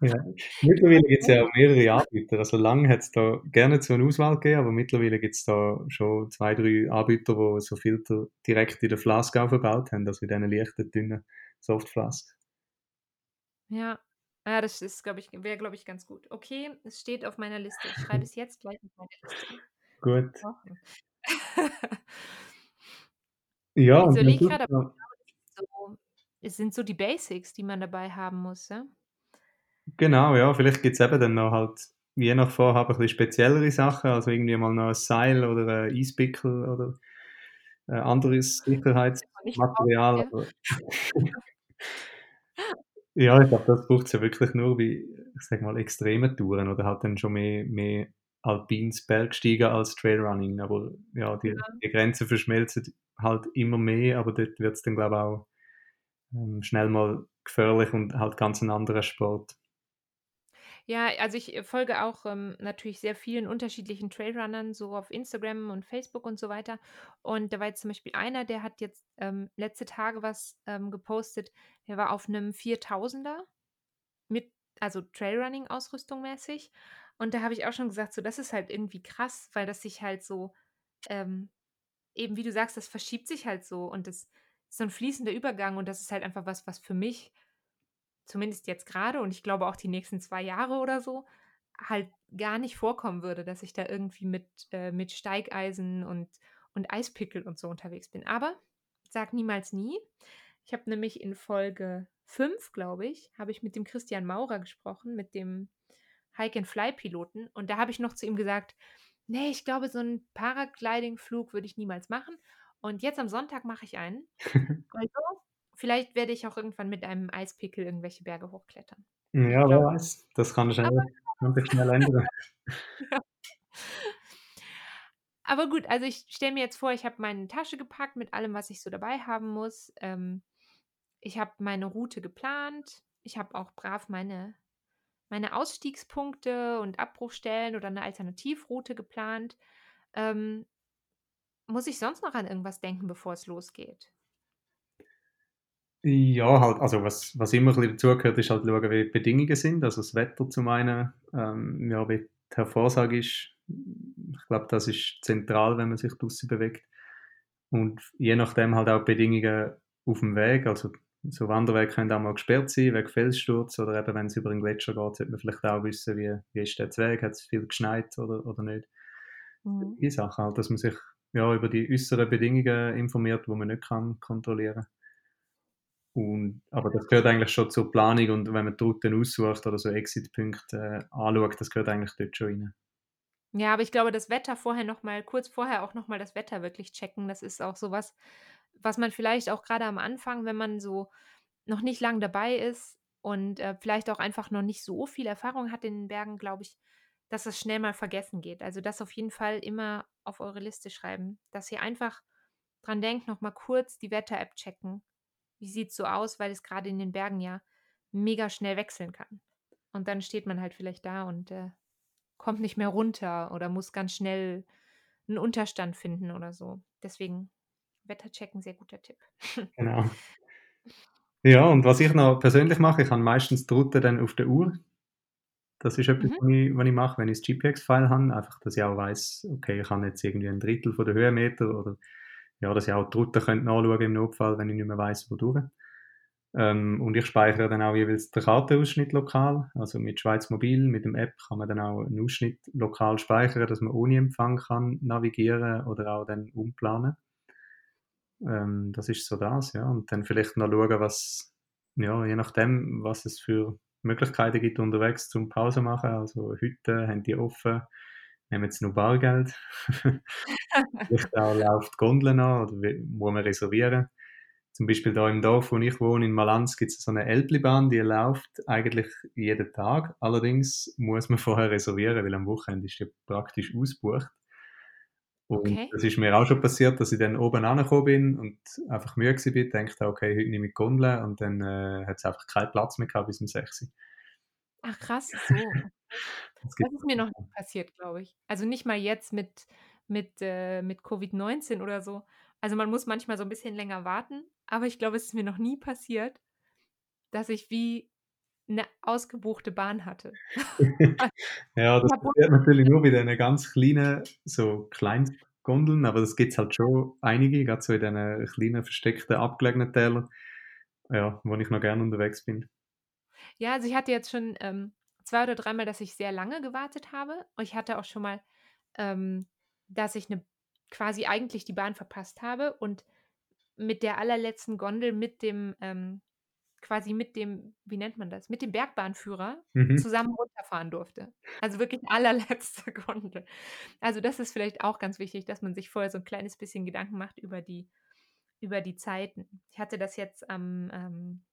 Ja. Mittlerweile gibt es ja auch mehrere Anbieter. Also lange hat es da gerne so eine Auswahl gegeben, aber mittlerweile gibt es da schon zwei, drei Anbieter, die so Filter direkt in der Flaske auch verbaut haben, also in diesen leichten, dünnen Softflasks. Ja. Ja, das ist, glaube ich, wäre, glaube ich, ganz gut. Okay, es steht auf meiner Liste. Ich schreibe es jetzt gleich auf meine Liste. Gut. Ja, Ich gerade, noch, ich ist so, es sind so die Basics, die man dabei haben muss, ja? Genau, ja, vielleicht gibt es eben dann noch halt je nach Vorhaben ein bisschen speziellere Sachen, also irgendwie mal noch ein Seil oder ein Eispickel oder äh, anderes Sicherheitsmaterial. ja. Ich glaube, das braucht es ja wirklich nur bei, ich sage mal, extremen Touren oder halt dann schon mehr, mehr alpines Bergsteigen als Trailrunning. Aber ja, die, Ja. die Grenzen verschmelzen halt immer mehr, aber dort wird es dann, glaube ich, auch ähm, schnell mal gefährlich und halt ganz ein anderer Sport. Ja, also ich äh, folge auch ähm, natürlich sehr vielen unterschiedlichen Trailrunnern, so auf Instagram und Facebook und so weiter. Und da war jetzt zum Beispiel einer, der hat jetzt ähm, letzte Tage was ähm, gepostet. Der war auf einem 4000er mit, also Trailrunning-Ausrüstung mäßig. Und da habe ich auch schon gesagt, so, das ist halt irgendwie krass, weil das sich halt so, ähm, eben wie du sagst, das verschiebt sich halt so und das ist so ein fließender Übergang und das ist halt einfach was, was für mich zumindest jetzt gerade und ich glaube auch die nächsten zwei Jahre oder so, halt gar nicht vorkommen würde, dass ich da irgendwie mit, äh, mit Steigeisen und, und Eispickel und so unterwegs bin. Aber sag niemals nie. Ich habe nämlich in Folge 5, glaube ich, habe ich mit dem Christian Maurer gesprochen, mit dem Hike-and-Fly-Piloten. Und da habe ich noch zu ihm gesagt, nee, ich glaube, so einen Paragliding-Flug würde ich niemals machen. Und jetzt am Sonntag mache ich einen. Also, vielleicht werde ich auch irgendwann mit einem Eispickel irgendwelche Berge hochklettern. Ich Ja, wer weiß. Das kann, schnell, Aber, kann schnell ändern. ja. Aber gut, also ich stelle mir jetzt vor, ich habe meine Tasche gepackt mit allem, was ich so dabei haben muss. Ähm, ich habe meine Route geplant. Ich habe auch brav meine, meine Ausstiegspunkte und Abbruchstellen oder eine Alternativroute geplant. Ähm, muss ich sonst noch an irgendwas denken, bevor es losgeht? Ja, halt, also was, was immer ein bisschen dazugehört, ist halt schauen, wie die Bedingungen sind. Also das Wetter zum einen, ähm, ja, wie die Vorhersage ist. Ich glaube, das ist zentral, wenn man sich draußen bewegt. und je nachdem halt auch Bedingungen auf dem Weg, also so Wanderwege können auch mal gesperrt sein, wegen Felssturz oder eben wenn es über einen Gletscher geht, sollte man vielleicht auch wissen, wie, wie ist der Weg, hat es viel geschneit oder, oder nicht. Mhm. Die Sache halt, dass man sich ja, über die äußeren Bedingungen informiert, die man nicht kann kontrollieren und, aber das gehört eigentlich schon zur Planung und wenn man die Routen aussucht oder so Exit-Punkte äh, anschaut, das gehört eigentlich dort schon rein. Ja, aber ich glaube, das Wetter vorher nochmal, kurz vorher auch nochmal das Wetter wirklich checken, das ist auch sowas, was man vielleicht auch gerade am Anfang, wenn man so noch nicht lang dabei ist und äh, vielleicht auch einfach noch nicht so viel Erfahrung hat in den Bergen, glaube ich, dass das schnell mal vergessen geht. Also das auf jeden Fall immer auf eure Liste schreiben, dass ihr einfach dran denkt, nochmal kurz die Wetter-App checken. Wie sieht es so aus, weil es gerade in den Bergen ja mega schnell wechseln kann. Und dann steht man halt vielleicht da und äh, kommt nicht mehr runter oder muss ganz schnell einen Unterstand finden oder so. Deswegen Wetterchecken, sehr guter Tipp. Genau. Ja, und was ich noch persönlich mache, ich habe meistens die Route dann auf der Uhr. Das ist etwas, mhm. was, ich, was ich mache, wenn ich das GPX-File habe, einfach, dass ich auch weiß, okay, ich habe jetzt irgendwie ein Drittel von der Höhenmeter oder ja, dass ich auch die Route könnte nachschauen im Notfall, wenn ich nicht mehr weiß, wodurch. Ähm, und ich speichere dann auch jeweils den Kartenausschnitt lokal. Also mit Schweiz Mobil, mit dem App kann man dann auch einen Ausschnitt lokal speichern, dass man ohne Empfang kann navigieren oder auch dann umplanen. Ähm, das ist so das, ja. Und dann vielleicht noch schauen, was, ja, je nachdem, was es für Möglichkeiten gibt unterwegs zum Pause machen. Also heute haben die offen, nehmen jetzt nur Bargeld. vielleicht auch läuft Gondeln an oder muss man reservieren. Zum Beispiel da im Dorf, wo ich wohne, in Malanz, gibt es so eine Elblibahn, die läuft eigentlich jeden Tag. Allerdings muss man vorher reservieren, weil am Wochenende ist die praktisch ausgebucht. Und okay. das ist mir auch schon passiert, dass ich dann oben angekommen bin und einfach müde war, bin, dachte, okay, heute nehme ich Gondel und dann äh, hat es einfach keinen Platz mehr gehabt bis um 6 Ach krass, so. das, ist mir noch nicht passiert, glaube ich. Also nicht mal jetzt mit, mit, äh, mit Covid-19 oder so. Also man muss manchmal so ein bisschen länger warten, aber ich glaube, es ist mir noch nie passiert, dass ich wie eine ausgebuchte Bahn hatte. ja, das passiert natürlich nur bei den ganz kleinen, so Kleinstgondeln, aber das gibt es halt schon einige, gerade so in diesen kleinen, versteckten, abgelegenen Tälern, ja, wo ich noch gerne unterwegs bin. Ja, also ich hatte jetzt schon ähm, zwei oder dreimal, dass ich sehr lange gewartet habe. Und ich hatte auch schon mal, ähm, dass ich eine quasi eigentlich die Bahn verpasst habe und mit der allerletzten Gondel mit dem ähm, quasi mit dem, wie nennt man das, mit dem Bergbahnführer mhm. zusammen runterfahren durfte. Also wirklich allerletzte Gondel. Also das ist vielleicht auch ganz wichtig, dass man sich vorher so ein kleines bisschen Gedanken macht über die, über die Zeiten. Ich hatte das jetzt am, ähm,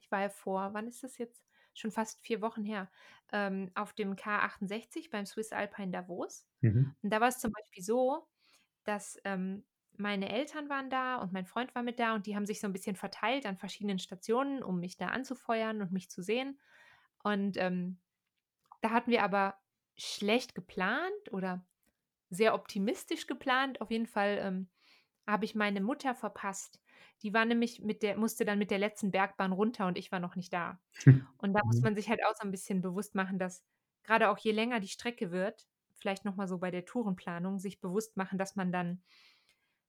ich war ja vor, wann ist das jetzt? Schon fast vier Wochen her, ähm, auf dem K68 beim Swiss Alpine Davos. Mhm. Und da war es zum Beispiel so, dass ähm, meine Eltern waren da und mein Freund war mit da und die haben sich so ein bisschen verteilt an verschiedenen Stationen, um mich da anzufeuern und mich zu sehen. Und ähm, da hatten wir aber schlecht geplant oder sehr optimistisch geplant. Auf jeden Fall ähm, habe ich meine Mutter verpasst. Die war nämlich mit der, musste dann mit der letzten Bergbahn runter und ich war noch nicht da. Und da muss mhm. man sich halt auch so ein bisschen bewusst machen, dass gerade auch je länger die Strecke wird, vielleicht nochmal so bei der Tourenplanung, sich bewusst machen, dass man dann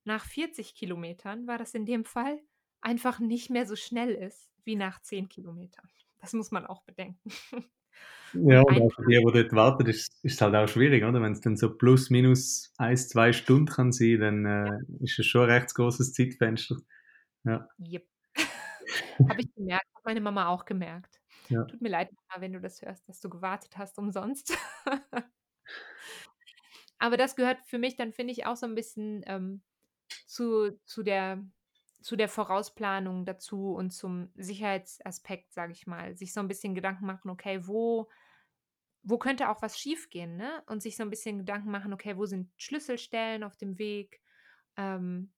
nach 40 Kilometern, war das in dem Fall, einfach nicht mehr so schnell ist wie nach 10 Kilometern. Das muss man auch bedenken. Ja, und für die, die dort warten, ist es halt auch schwierig, oder? Wenn es dann so plus minus ein, zwei Stunden kann sein, dann äh, ist es schon ein recht großes Zeitfenster. Ja. Yep. Habe ich gemerkt, hat meine Mama auch gemerkt. Ja. Tut mir leid, Mama, wenn du das hörst, dass du gewartet hast umsonst. Aber das gehört für mich dann, finde ich, auch so ein bisschen ähm, zu, zu, der, zu der Vorausplanung dazu und zum Sicherheitsaspekt, sage ich mal. Sich so ein bisschen Gedanken machen, okay, wo, wo könnte auch was schiefgehen, ne? Und sich so ein bisschen Gedanken machen, okay, wo sind Schlüsselstellen auf dem Weg? Ähm,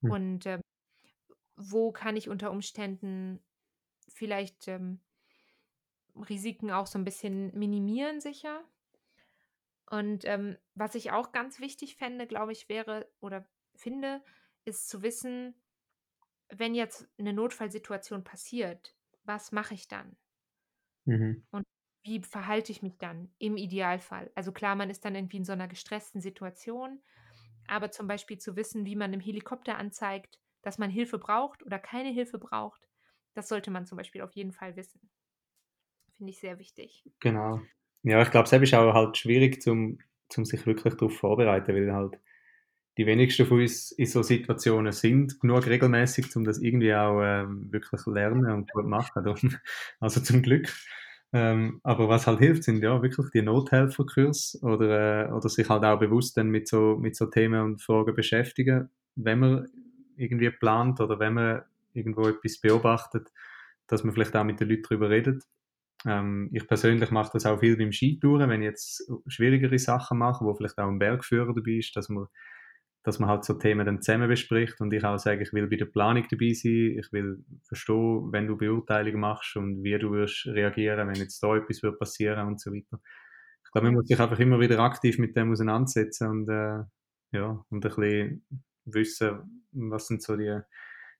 hm. Und ähm, wo kann ich unter Umständen vielleicht ähm, Risiken auch so ein bisschen minimieren, sicher? Und ähm, was ich auch ganz wichtig fände, glaube ich, wäre oder finde, ist zu wissen, wenn jetzt eine Notfallsituation passiert, was mache ich dann? Mhm. Und wie verhalte ich mich dann im Idealfall? Also klar, man ist dann irgendwie in so einer gestressten Situation, Aber zum Beispiel zu wissen, wie man im Helikopter anzeigt, dass man Hilfe braucht oder keine Hilfe braucht, das sollte man zum Beispiel auf jeden Fall wissen. Finde ich sehr wichtig. Genau. Ja, ich glaube, es ist auch halt schwierig, zum, zum sich wirklich darauf vorzubereiten, weil halt die wenigsten von uns in so Situationen sind, genug regelmäßig, um das irgendwie auch ähm, wirklich lernen und gut machen. also zum Glück. Ähm, aber was halt hilft, sind ja wirklich die Nothelferkurs oder, äh, oder sich halt auch bewusst dann mit so, mit so Themen und Fragen beschäftigen, wenn man irgendwie plant oder wenn man irgendwo etwas beobachtet, dass man vielleicht auch mit den Leuten darüber redet. Ähm, ich persönlich mache das auch viel beim Skitouren, wenn ich jetzt schwierigere Sachen mache, wo vielleicht auch ein Bergführer dabei ist, dass man dass man halt so Themen dann zusammen bespricht und ich auch sage, ich will bei der Planung dabei sein, ich will verstehen, wenn du Beurteilungen machst und wie du wirst reagieren, wenn jetzt da etwas wird passieren und so weiter. Ich glaube, man muss sich einfach immer wieder aktiv mit dem auseinandersetzen und, äh, ja, und ein bisschen wissen, was sind so die,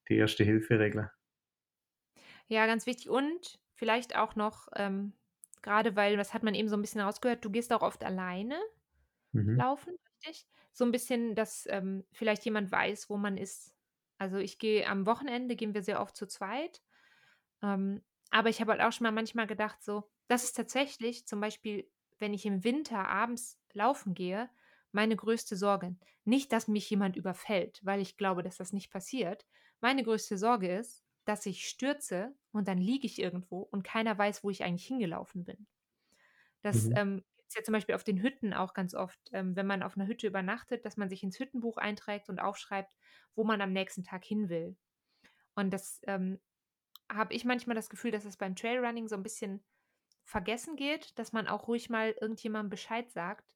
die erste Hilferegeln. Ja, ganz wichtig und vielleicht auch noch, ähm, gerade weil, das hat man eben so ein bisschen rausgehört, du gehst auch oft alleine mhm. laufen wichtig. So ein bisschen, dass ähm, vielleicht jemand weiß, wo man ist. Also ich gehe am Wochenende, gehen wir sehr oft zu zweit. Ähm, aber ich habe halt auch schon mal manchmal gedacht, so, das ist tatsächlich zum Beispiel, wenn ich im Winter abends laufen gehe, meine größte Sorge. Nicht, dass mich jemand überfällt, weil ich glaube, dass das nicht passiert. Meine größte Sorge ist, dass ich stürze und dann liege ich irgendwo und keiner weiß, wo ich eigentlich hingelaufen bin. Das mhm. ähm, ist ja zum Beispiel auf den Hütten auch ganz oft, ähm, wenn man auf einer Hütte übernachtet, dass man sich ins Hüttenbuch einträgt und aufschreibt, wo man am nächsten Tag hin will. Und das ähm, habe ich manchmal das Gefühl, dass es beim Trailrunning so ein bisschen vergessen geht, dass man auch ruhig mal irgendjemandem Bescheid sagt,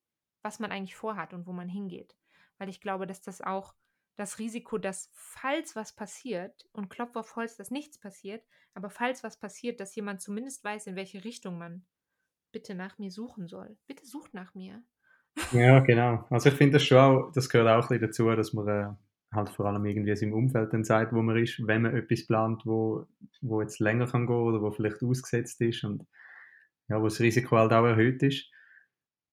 was man eigentlich vorhat und wo man hingeht. Weil ich glaube, dass das auch das Risiko, dass falls was passiert und Klopf auf Holz, dass nichts passiert, aber falls was passiert, dass jemand zumindest weiß, in welche Richtung man bitte nach mir suchen soll. Bitte sucht nach mir. Ja, genau. Also ich finde das schon auch, das gehört auch ein bisschen dazu, dass man äh, halt vor allem irgendwie im Umfeld dann sagt, wo man ist, wenn man etwas plant, wo, wo jetzt länger kann gehen oder wo vielleicht ausgesetzt ist und ja, wo das Risiko halt auch erhöht ist.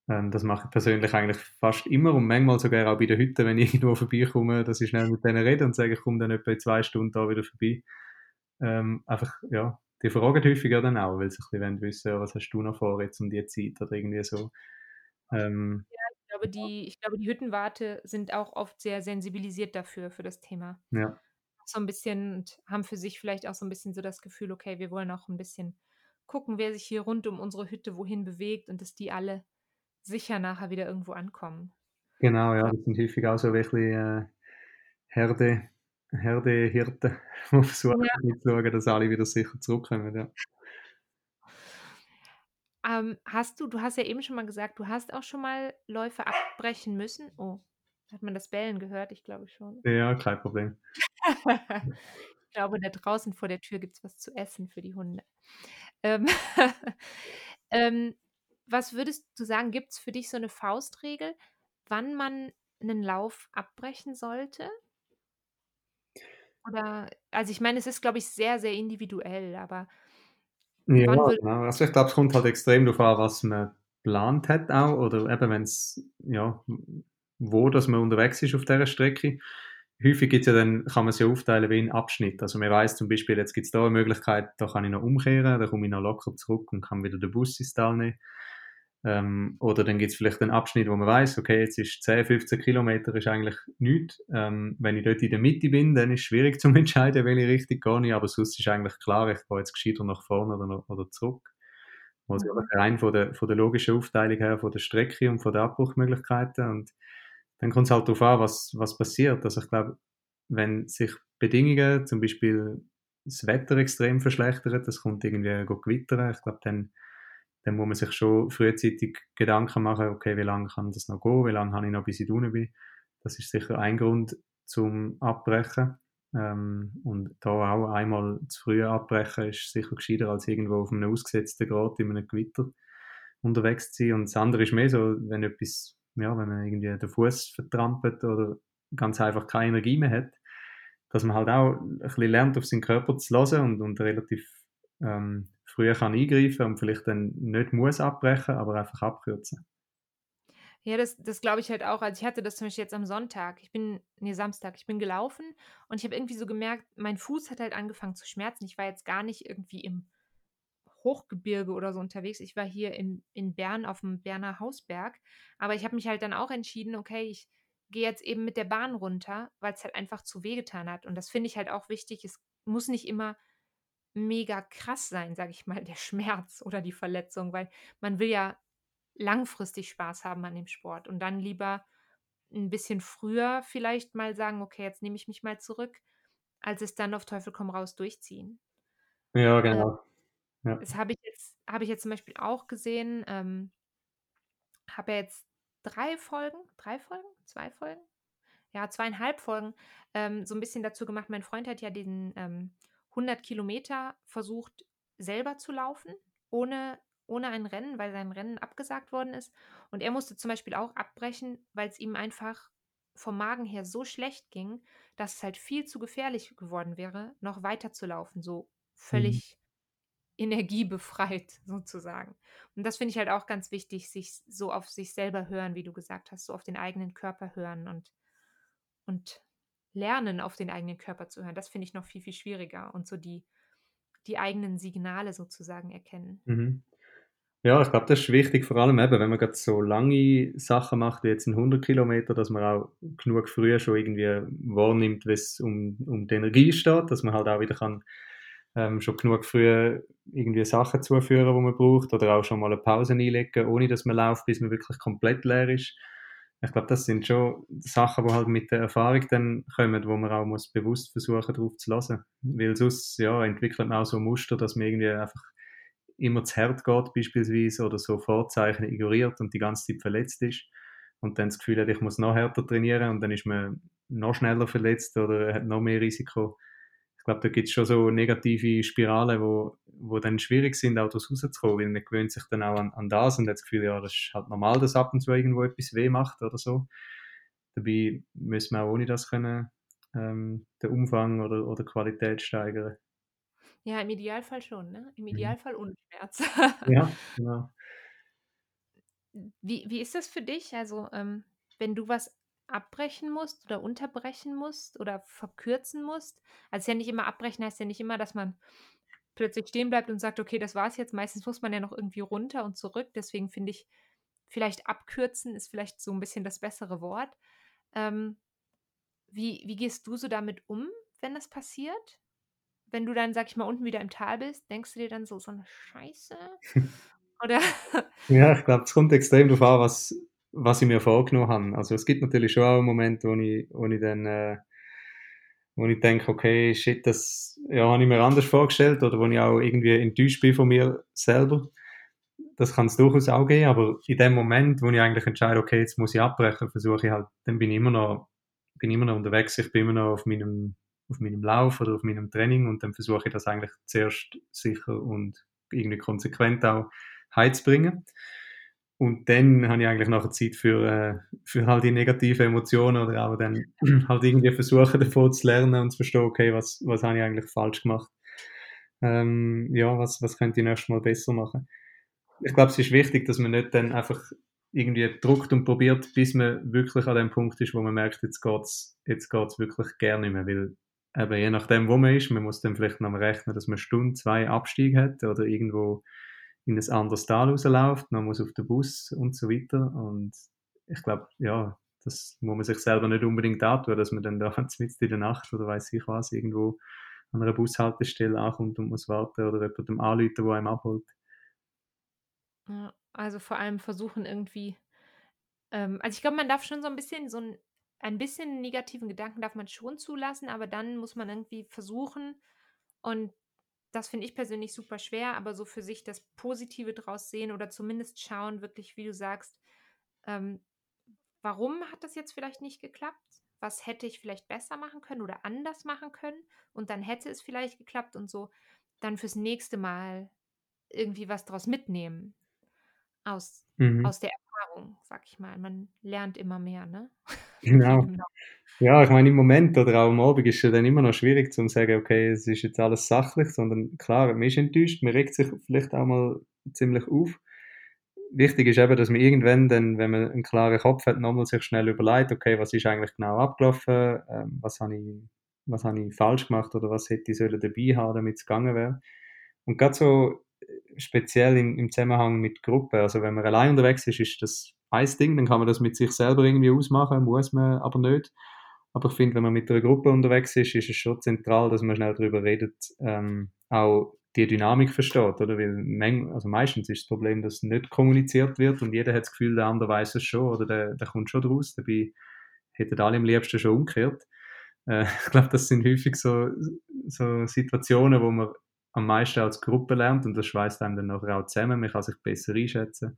Ähm, das mache ich persönlich eigentlich fast immer und manchmal sogar auch bei der Hütte, wenn ich irgendwo vorbeikomme, dass ich schnell mit denen rede und sage, ich komme dann etwa in zwei Stunden da wieder vorbei. Ähm, einfach, ja, die fragen häufiger dann auch, weil sie ein bisschen wissen, was hast du noch vor jetzt um die Zeit oder irgendwie so. Ähm, ja, ich glaube, die, ich glaube, die Hüttenwarte sind auch oft sehr sensibilisiert dafür, für das Thema. Ja. So ein bisschen und haben für sich vielleicht auch so ein bisschen so das Gefühl, okay, wir wollen auch ein bisschen gucken, wer sich hier rund um unsere Hütte wohin bewegt und dass die alle sicher nachher wieder irgendwo ankommen. Genau, ja, das sind häufig auch so wirklich äh, Herde, Herdehirten, die versuchen ja. zu schauen, dass alle wieder sicher zurückkommen. Ja. Ähm, hast du, du hast ja eben schon mal gesagt, du hast auch schon mal Läufe abbrechen müssen. Oh, hat man das Bellen gehört? Ich glaube schon. Ja, kein Problem. ich glaube, da draußen vor der Tür gibt es was zu essen für die Hunde. Ähm, ähm, was würdest du sagen, gibt es für dich so eine Faustregel, wann man einen Lauf abbrechen sollte? Oder, also ich meine, es ist, glaube ich, sehr, sehr individuell, aber Ja, genau. Also ich glaube, es kommt halt extrem darauf an, was man geplant hat auch oder eben wenn's ja, wo dass man unterwegs ist auf dieser Strecke. Häufig gibt's ja dann kann man es ja aufteilen wie in Abschnitt. Also man weiß zum Beispiel, jetzt gibt es da eine Möglichkeit, da kann ich noch umkehren, da komme ich noch locker zurück und kann wieder den Bus ins Tal nehmen. Ähm, oder dann gibt es vielleicht einen Abschnitt, wo man weiß, okay, jetzt ist 10, 15 Kilometer ist eigentlich nichts. Ähm, wenn ich dort in der Mitte bin, dann ist es schwierig zu entscheiden, welche Richtung gehe ich, aber sonst ist eigentlich klar, ich gehe jetzt gescheiter nach vorne oder, oder zurück. Also rein von der, von der logischen Aufteilung her, von der Strecke und von den Abbruchmöglichkeiten. Und dann kommt es halt darauf an, was, was passiert. Also ich glaube, wenn sich Bedingungen, zum Beispiel das Wetter extrem verschlechtert, das kommt irgendwie gewittern, ich glaube, dann dann muss man sich schon frühzeitig Gedanken machen, okay, wie lange kann das noch gehen, wie lange habe ich noch, bis ich unten bin. Das ist sicher ein Grund zum Abbrechen. Ähm, und da auch einmal zu früh abbrechen ist sicher gescheiter, als irgendwo auf einem ausgesetzten Grad in einem Gewitter unterwegs zu sein. Und das andere ist mehr so, wenn etwas, ja, wenn man irgendwie den Fuß vertrampelt oder ganz einfach keine Energie mehr hat, dass man halt auch ein bisschen lernt, auf seinen Körper zu hören und, und relativ ähm, früher kann eingreifen und vielleicht dann nicht muss abbrechen, aber einfach abkürzen. Ja, das das glaube ich halt auch. Also, ich hatte das zum Beispiel jetzt am Sonntag. Ich bin ne, Samstag. Ich bin gelaufen und ich habe irgendwie so gemerkt, mein Fuß hat halt angefangen zu schmerzen. Ich war jetzt gar nicht irgendwie im Hochgebirge oder so unterwegs. Ich war hier in in Bern aufm Berner Hausberg, aber ich habe mich halt dann auch entschieden: „Okay, ich gehe jetzt eben mit der Bahn runter“, weil's halt einfach zu wehgetan hat. Und das finde ich halt auch wichtig. Es muss nicht immer mega krass sein, sage ich mal, der Schmerz oder die Verletzung, weil man will ja langfristig Spaß haben an dem Sport und dann lieber 'n bisschen früher vielleicht mal sagen: „Okay, jetzt nehme ich mich mal zurück“, als es dann auf Teufel komm raus durchziehen. Ja, Äh, genau. Ja. das habe ich jetzt habe ich jetzt zum Beispiel auch gesehen, ähm habe ja jetzt 3 Folgen 3 Folgen? 2 Folgen? Ja, 2,5 Folgen, ähm, so 'n bisschen dazu gemacht. Mein Freund hat ja diesen, ähm, 100 Kilometer versucht, selber zu laufen, ohne ohne ein Rennen, weil sein Rennen abgesagt worden ist. Und er musste zum Beispiel auch abbrechen, weil's ihm einfach vom Magen her so schlecht ging, dass es halt viel zu gefährlich geworden wäre, noch weiterzulaufen, so Mhm. völlig energiebefreit sozusagen. Und das finde ich halt auch ganz wichtig, sich so auf sich selber hören, wie du gesagt hast, so auf den eigenen Körper hören und und lernen, auf den eigenen Körper zu hören. Das finde ich noch viel, viel schwieriger und so die die eigenen Signale sozusagen erkennen. Mhm. Ja, ich glaube, das ist wichtig, vor allem eben, wenn man grad so lange Sachen macht wie jetzt 'n 100 Kilometer, dass man auch genug früh schon irgendwie wahrnimmt, wie's um um die Energie steht, dass man halt auch wieder kann, ähm, schon genug früh irgendwie Sachen zuführen, die man braucht oder auch schon mal 'ne Pause einlegen, ohne dass man läuft, bis man wirklich komplett leer ist. Ich glaube, das sind schon Sachen, die halt mit der Erfahrung dann kommen, wo man auch muss bewusst versuchen, drauf zu hören. Weil sonst, ja, entwickelt man auch so Muster, dass man irgendwie einfach immer zu hart geht beispielsweise oder so Vorzeichen ignoriert und die ganze Zeit verletzt ist und dann das Gefühl hat, ich muss noch härter trainieren und dann ist man noch schneller verletzt oder hat noch mehr Risiko. Ich glaube, da gibt's schon so negative Spiralen, wo wo dann schwierig sind, auch daraus rauszukommen, weil man gewöhnt sich dann auch an an das und hat das Gefühl, ja, das ist halt normal, dass ab und zu irgendwo etwas weh macht oder so. Dabei müsste man auch ohne das können, ähm, den Umfang oder oder Qualität steigern. Ja, im Idealfall schon, ne? Im Mhm. Idealfall ohne Schmerz. Ja, genau. Wie wie ist das für dich? Also, ähm, wenn du was abbrechen musst oder unterbrechen musst oder verkürzen musst? Also, ja nicht immer abbrechen heißt ja nicht immer, dass man plötzlich stehen bleibt und sagt: „Okay, das war's jetzt.“ Meistens muss man ja noch irgendwie runter und zurück. Deswegen finde ich, vielleicht abkürzen ist vielleicht so 'n bisschen das bessere Wort. Ähm, wie wie gehst du so damit um, wenn das passiert? Wenn du dann, sage ich mal, unten wieder im Tal bist, denkst du dir dann so: „So 'ne Scheiße?“ Oder Ja, ich glaube, es kommt extrem darauf an, was was ich mir vorgenommen habe. Also, es gibt natürlich schon auch Momente, wo ich wo ich dann, äh wo ich denke: „Okay, shit, das, ja, habe ich mir anders vorgestellt“, oder wo ich auch irgendwie enttäuscht bin von mir selber. Das kann's durchaus auch geben, aber in dem Moment, wo ich eigentlich entscheide: „Okay, jetzt muss ich abbrechen“, versuche ich halt dann bin ich immer noch bin immer noch unterwegs. Ich bin immer noch auf meinem auf meinem Lauf oder auf meinem Training und dann versuche ich das eigentlich zuerst sicher und irgendwie konsequent auch heimzubringen. Und dann habe ich eigentlich nachher Zeit für, äh für all die negativen Emotionen oder auch dann halt irgendwie versuchen, davon zu lernen und zu verstehen: „Okay, was was habe ich eigentlich falsch gemacht?“ Ähm, ja, was was könnte ich nächstes Mal besser machen? Ich glaube, es ist wichtig, dass man nicht dann einfach irgendwie druckt und probiert, bis man wirklich an dem Punkt ist, wo man merkt, jetzt geht's jetzt geht's wirklich gar nicht mehr, weil eben je nachdem, wo man ist, man muss dann vielleicht noch mal rechnen, dass man 1 Stunde, 2 Abstieg hat oder irgendwo in ein anderes Tal rausläuft, man muss auf den Bus und so weiter. Und ich glaube, ja, das muss man sich selber nicht unbedingt antun, dass man dann da mitten in der Nacht oder weiss ich was, irgendwo an einer Bushaltestelle ankommt und muss warten oder jemandem anrufen, der einen abholt. Also, vor allem versuchen irgendwie ähm, also, ich glaube, man darf schon so 'n bisschen so 'n ein bisschen negativen Gedanken darf man schon zulassen, aber dann muss man irgendwie versuchen und das finde ich persönlich super schwer, aber so für sich das Positive draus sehen oder zumindest schauen wirklich, wie du sagst, ähm, warum hat das jetzt vielleicht nicht geklappt? Was hätte ich vielleicht besser machen können oder anders machen können? Und dann hätte es vielleicht geklappt und so dann fürs nächste Mal irgendwie was draus mitnehmen aus Mhm. aus der Erfahrung, sage ich mal. Man lernt immer mehr, ne, Genau. Ja, ich meine, im Moment oder auch am Abend ist ja dann immer noch schwierig zum sagen: „Okay, es ist jetzt alles sachlich“, sondern klar, man ist enttäuscht, man regt sich vielleicht auch mal ziemlich auf. wichtig ist eben, dass man irgendwann dann, wenn man einen klaren Kopf hat, nochmal sich schnell überlegt, okay, was ist eigentlich genau abgelaufen, ähm, was habe ich, was habe ich falsch gemacht oder was hätte ich sollen dabei haben, damit es gegangen wäre. Und gerade so speziell im, im Zusammenhang mit Gruppen, also wenn man allein unterwegs ist, ist das ein Ding, dann kann man das mit sich selber irgendwie ausmachen, muss man aber nicht. Aber ich finde, wenn man mit einer Gruppe unterwegs ist, ist es schon zentral, dass man schnell darüber redet, ähm, auch die Dynamik versteht, oder? Weil also meistens ist das Problem, dass nicht kommuniziert wird und jeder hat das Gefühl, der andere weiß es schon oder der, der kommt schon draus. Dabei hätten alle am liebsten schon umgekehrt. Äh, ich glaube, das sind häufig so, so Situationen, wo man am meisten als Gruppe lernt und das schweißt einem dann nachher auch zusammen. Man kann sich besser einschätzen.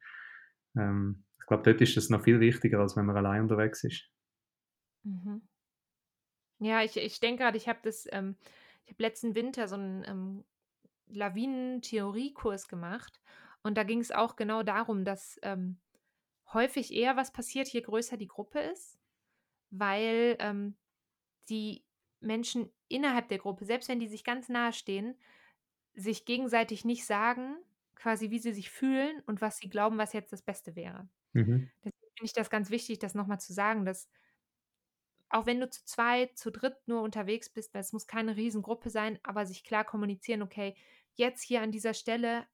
Ähm, ich glaube, dort ist das noch viel wichtiger, als wenn man allein unterwegs ist. Mhm. Ja, ich, ich denke gerade, ich habe das, ähm, ich habe letzten Winter so einen ähm, Lawinen-Theoriekurs gemacht und da ging es auch genau darum, dass ähm, häufig eher was passiert, je größer die Gruppe ist, weil ähm, die Menschen innerhalb der Gruppe, selbst wenn die sich ganz nahe stehen, sich gegenseitig nicht sagen, quasi wie sie sich fühlen und was sie glauben, was jetzt das Beste wäre. Mhm. Deswegen finde ich das ganz wichtig, das nochmal zu sagen, dass auch wenn du zu zweit, zu dritt nur unterwegs bist, weil es muss keine Riesengruppe sein, aber sich klar kommunizieren, okay, jetzt hier an dieser Stelle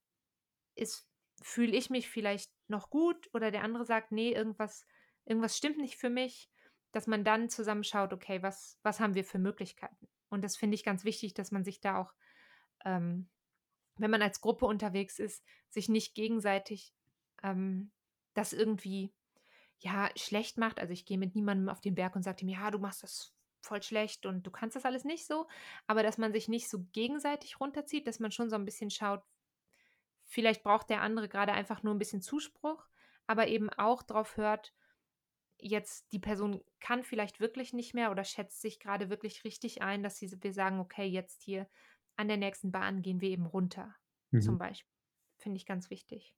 ist, fühle ich mich vielleicht noch gut oder der andere sagt, nee, irgendwas, irgendwas stimmt nicht für mich, dass man dann zusammen schaut, okay, was, was haben wir für Möglichkeiten? Und das finde ich ganz wichtig, dass man sich da auch, ähm, wenn man als Gruppe unterwegs ist, sich nicht gegenseitig ähm, das irgendwie ja, schlecht macht. Also ich gehe mit niemandem auf den Berg und sage ihm, ja, du machst das voll schlecht und du kannst das alles nicht so. Aber dass man sich nicht so gegenseitig runterzieht, dass man schon so ein bisschen schaut, vielleicht braucht der andere gerade einfach nur ein bisschen Zuspruch, aber eben auch darauf hört, jetzt die Person kann vielleicht wirklich nicht mehr oder schätzt sich gerade wirklich richtig ein, dass sie, wir sagen, okay, jetzt hier an der nächsten Bahn gehen wir eben runter, mhm. zum Beispiel. Finde ich ganz wichtig.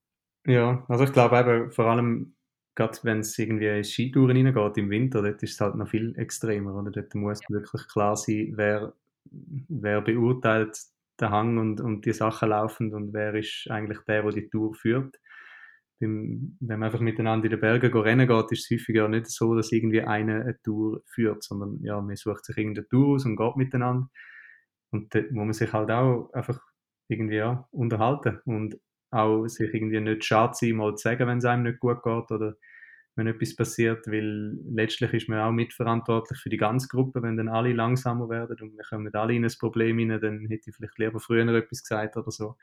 Ja, also ich glaube vor allem gerade wenn es irgendwie Skitouren reingeht im Winter, dort ist es halt noch viel extremer, oder? Dort muss ja. wirklich klar sein, wer, wer beurteilt den Hang und, und die Sachen laufend und wer ist eigentlich der, der die Tour führt. Beim, wenn man einfach miteinander in den Bergen rennen geht, ist es häufig ja nicht so, dass irgendwie einer eine Tour führt, sondern ja, man sucht sich irgendeine Tour aus und geht miteinander. Und dort muss man sich halt auch einfach irgendwie ja, unterhalten und auch sich irgendwie nicht schade sein, mal zu sagen, wenn es einem nicht gut geht oder wenn etwas passiert, weil letztlich ist man auch mitverantwortlich für die ganze Gruppe, wenn dann alle langsamer werden und wir kommen alle in ein Problem rein, dann hätte ich vielleicht lieber früher etwas gesagt oder so.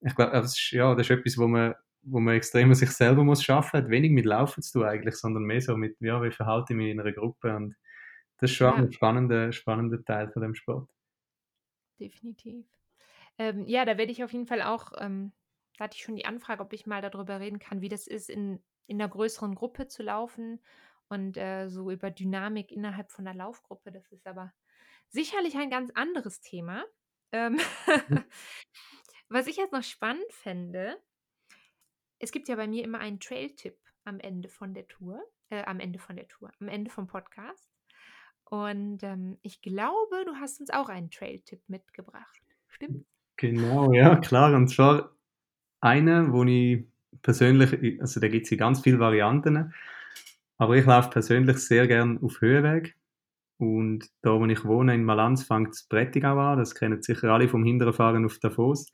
Ich glaube, das ist, ja, das ist etwas, wo man, wo man extrem sich selber muss schaffen, hat wenig mit Laufen zu tun eigentlich, sondern mehr so mit, ja, wie verhalte ich mich in einer Gruppe und das ist schon ja. ein spannender, spannender Teil von dem Sport. Definitiv. Ähm, ja, da werde ich auf jeden Fall auch ähm, da hatte ich schon die Anfrage, ob ich mal darüber reden kann, wie das ist, in, in einer größeren Gruppe zu laufen und äh, so über Dynamik innerhalb von der Laufgruppe. Das ist aber sicherlich ein ganz anderes Thema. Ähm mhm. Was ich jetzt noch spannend fände, es gibt ja bei mir immer einen Trail-Tipp am Ende von der Tour, äh, am Ende von der Tour, am Ende vom Podcast. Und ähm, ich glaube, du hast uns auch einen Trail-Tipp mitgebracht. Stimmt? Genau, ja, klar. Und zwar einen, wo ich persönlich, also da gibt es ganz viele Varianten, aber ich laufe persönlich sehr gern auf Höhenweg. Und da, wo ich wohne, in Malanz, fängt das Brettigau an. Das kennen sicher alle vom hinteren Fahren auf Davos.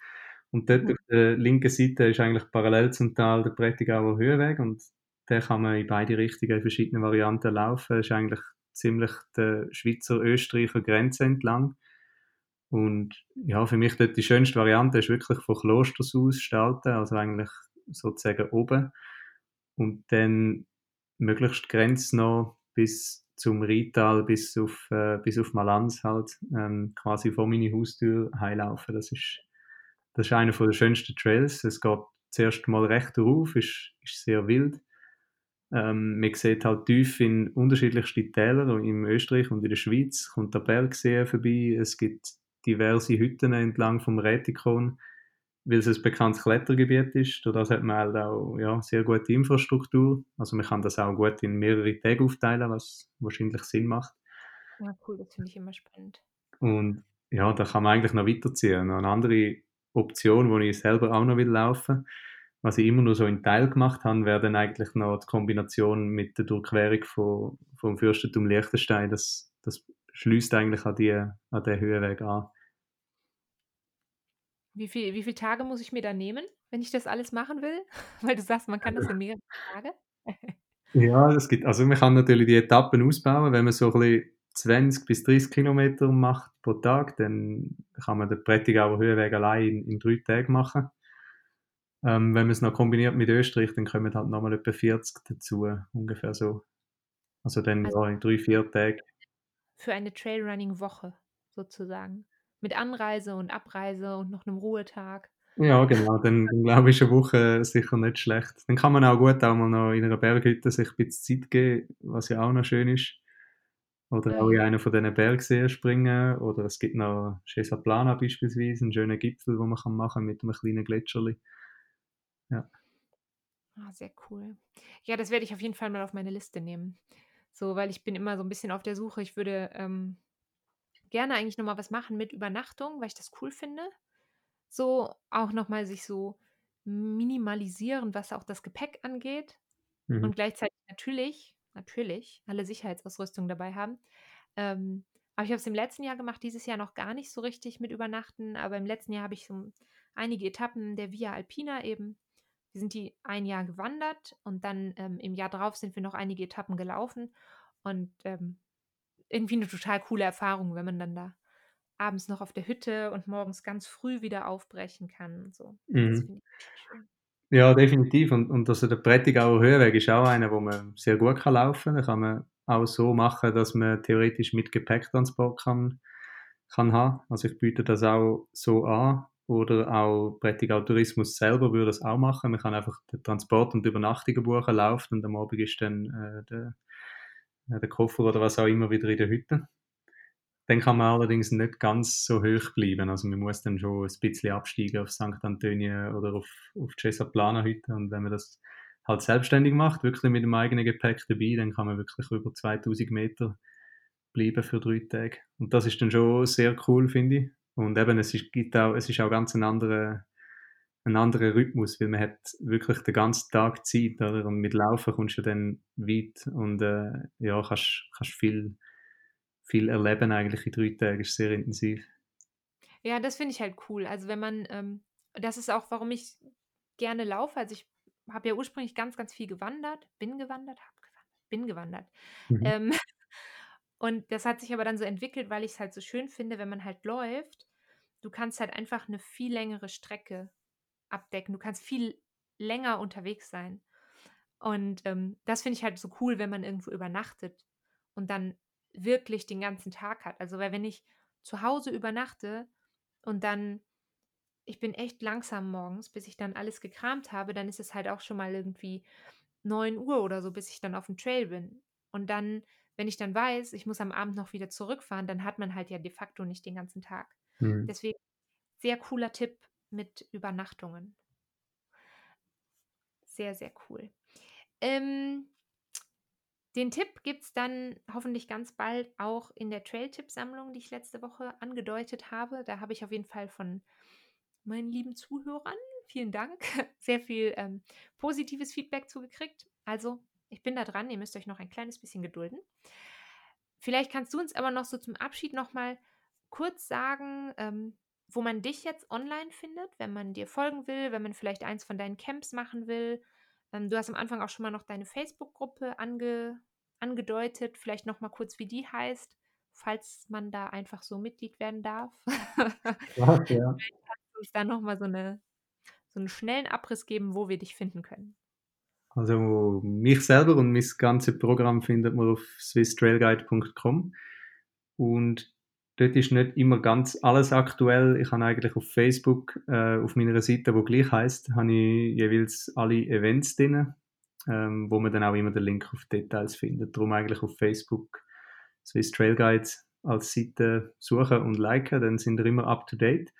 Und dort mhm. auf der linken Seite ist eigentlich parallel zum Tal der Brettigauer Höhenweg. Und den kann man in beide Richtungen in verschiedenen Varianten laufen. Das ist eigentlich ziemlich der Schweizer-Österreicher Grenze entlang. Und ja, für mich dort die schönste Variante ist wirklich von Klosters aus starten, also eigentlich sozusagen oben. Und dann möglichst Grenze noch bis zum Rital, bis auf, äh, bis auf Malanz halt, ähm, quasi vor meine Haustür heilaufen. Das ist, das ist einer der schönsten Trails. Es geht zuerst mal recht rauf, ist, ist sehr wild. Ähm, man sieht halt tief in unterschiedlichste Täler, im Österreich und in der Schweiz, kommt der Bergsee vorbei, es gibt diverse Hütten entlang vom Rätikon, weil es ein bekanntes Klettergebiet ist. Durch das hat man halt auch ja, sehr gute Infrastruktur. Also man kann das auch gut in mehrere Tage aufteilen, was wahrscheinlich Sinn macht. Ja, cool, das finde ich immer spannend. Und ja, da kann man eigentlich noch weiterziehen. Noch eine andere Option, wo ich selber auch noch will laufen, was ich immer nur so in Teil gemacht habe, wäre dann eigentlich noch die Kombination mit der Durchquerung von, vom Fürstentum Liechtenstein. Das, das schließt eigentlich an, die, an den Höhenweg an. Wie, viel, wie viele Tage muss ich mir da nehmen, wenn ich das alles machen will? Weil du sagst, man kann das in mehrere Tage. ja, es gibt, also man kann natürlich die Etappen ausbauen, wenn man so ein bisschen 20 bis 30 Kilometer macht pro Tag, dann kann man den Prättigauer Höhenweg allein in, in drei Tagen machen. Ähm, wenn man es noch kombiniert mit Österreich, dann kommen halt nochmal etwa 40 dazu, ungefähr so. Also dann also ja, in drei, vier Tagen. Für eine Trailrunning-Woche sozusagen. Mit Anreise und Abreise und noch einem Ruhetag. Ja, genau. Dann, dann glaube ich, eine Woche sicher nicht schlecht. Dann kann man auch gut auch mal noch in einer Berghütte sich ein bisschen Zeit geben, was ja auch noch schön ist. Oder auch in einer von diesen Bergseen springen. Oder es gibt noch Cesa Plana beispielsweise, einen schönen Gipfel, den man kann machen mit einem kleinen Gletscherli. Ja. Ah, sehr cool. Ja, das werde ich auf jeden Fall mal auf meine Liste nehmen. So, weil ich bin immer so ein bisschen auf der Suche. Ich würde ähm, gerne eigentlich nochmal was machen mit Übernachtung, weil ich das cool finde. So auch nochmal sich so minimalisieren, was auch das Gepäck angeht. Mhm. Und gleichzeitig natürlich natürlich alle Sicherheitsausrüstung dabei haben. Ähm, aber ich habe es im letzten Jahr gemacht, dieses Jahr noch gar nicht so richtig mit Übernachten, aber im letzten Jahr habe ich so einige Etappen der Via Alpina eben. Sind die ein Jahr gewandert und dann ähm, im Jahr darauf sind wir noch einige Etappen gelaufen und ähm, irgendwie eine total coole Erfahrung, wenn man dann da abends noch auf der Hütte und morgens ganz früh wieder aufbrechen kann. So. Mhm. Ja, definitiv. Und, und also der Prättigauer Höhenweg ist auch einer, wo man sehr gut kann laufen kann. Den kann man auch so machen, dass man theoretisch mit Gepäcktransport kann, kann haben. Also ich biete das auch so an. Oder auch Prättigau Tourismus selber würde das auch machen. Man kann einfach den Transport und die Übernachtungen buchen, laufen und am Abend ist dann äh, der, äh, der Koffer oder was auch immer wieder in der Hütte. Dann kann man allerdings nicht ganz so hoch bleiben. Also man muss dann schon ein bisschen absteigen auf St. Antonio oder auf, auf Cesa Plana heute. Und wenn man das halt selbstständig macht, wirklich mit dem eigenen Gepäck dabei, dann kann man wirklich über 2000 Meter bleiben für drei Tage. Und das ist dann schon sehr cool, finde ich. Und eben, es ist, gibt auch, es ist auch ganz ein anderer, ein anderer Rhythmus, weil man hat wirklich den ganzen Tag Zeit, oder? Und mit Laufen kommst du dann weit und äh, ja, kannst, kannst viel viel erleben eigentlich in drei Tagen. ist sehr intensiv. Ja, das finde ich halt cool. Also wenn man, ähm, das ist auch, warum ich gerne laufe. Also ich habe ja ursprünglich ganz, ganz viel gewandert, bin gewandert, habe gewandert, bin gewandert. Mhm. Ähm, und das hat sich aber dann so entwickelt, weil ich es halt so schön finde, wenn man halt läuft, du kannst halt einfach eine viel längere Strecke abdecken. Du kannst viel länger unterwegs sein. Und ähm, das finde ich halt so cool, wenn man irgendwo übernachtet und dann wirklich den ganzen Tag hat. Also, weil wenn ich zu Hause übernachte und dann, ich bin echt langsam morgens, bis ich dann alles gekramt habe, dann ist es halt auch schon mal irgendwie 9 Uhr oder so, bis ich dann auf dem Trail bin. Und dann, wenn ich dann weiß, ich muss am Abend noch wieder zurückfahren, dann hat man halt ja de facto nicht den ganzen Tag. Mhm. Deswegen sehr cooler Tipp mit Übernachtungen. Sehr, sehr cool. Ähm, den Tipp gibt es dann hoffentlich ganz bald auch in der Trail-Tipp-Sammlung, die ich letzte Woche angedeutet habe. Da habe ich auf jeden Fall von meinen lieben Zuhörern, vielen Dank, sehr viel ähm, positives Feedback zugekriegt. Also, ich bin da dran, ihr müsst euch noch ein kleines bisschen gedulden. Vielleicht kannst du uns aber noch so zum Abschied nochmal kurz sagen, ähm, wo man dich jetzt online findet, wenn man dir folgen will, wenn man vielleicht eins von deinen Camps machen will, ähm, du hast am Anfang auch schon mal noch deine Facebook-Gruppe ange, angedeutet. Vielleicht noch mal kurz, wie die heißt, falls man da einfach so Mitglied werden darf. Ja, ja. Vielleicht kannst du uns da noch mal so, eine, so einen schnellen Abriss geben, wo wir dich finden können. Also mich selber und mein ganzes Programm findet man auf swisstrailguide.com und Dort ist nicht immer ganz alles aktuell. Ich habe eigentlich auf Facebook, äh, auf meiner Seite, wo gleich heißt, habe ich jeweils alle Events drin, ähm, wo man dann auch immer den Link auf Details findet. Darum eigentlich auf Facebook Swiss Trail Guides als Seite suchen und liken, dann sind wir immer up to date.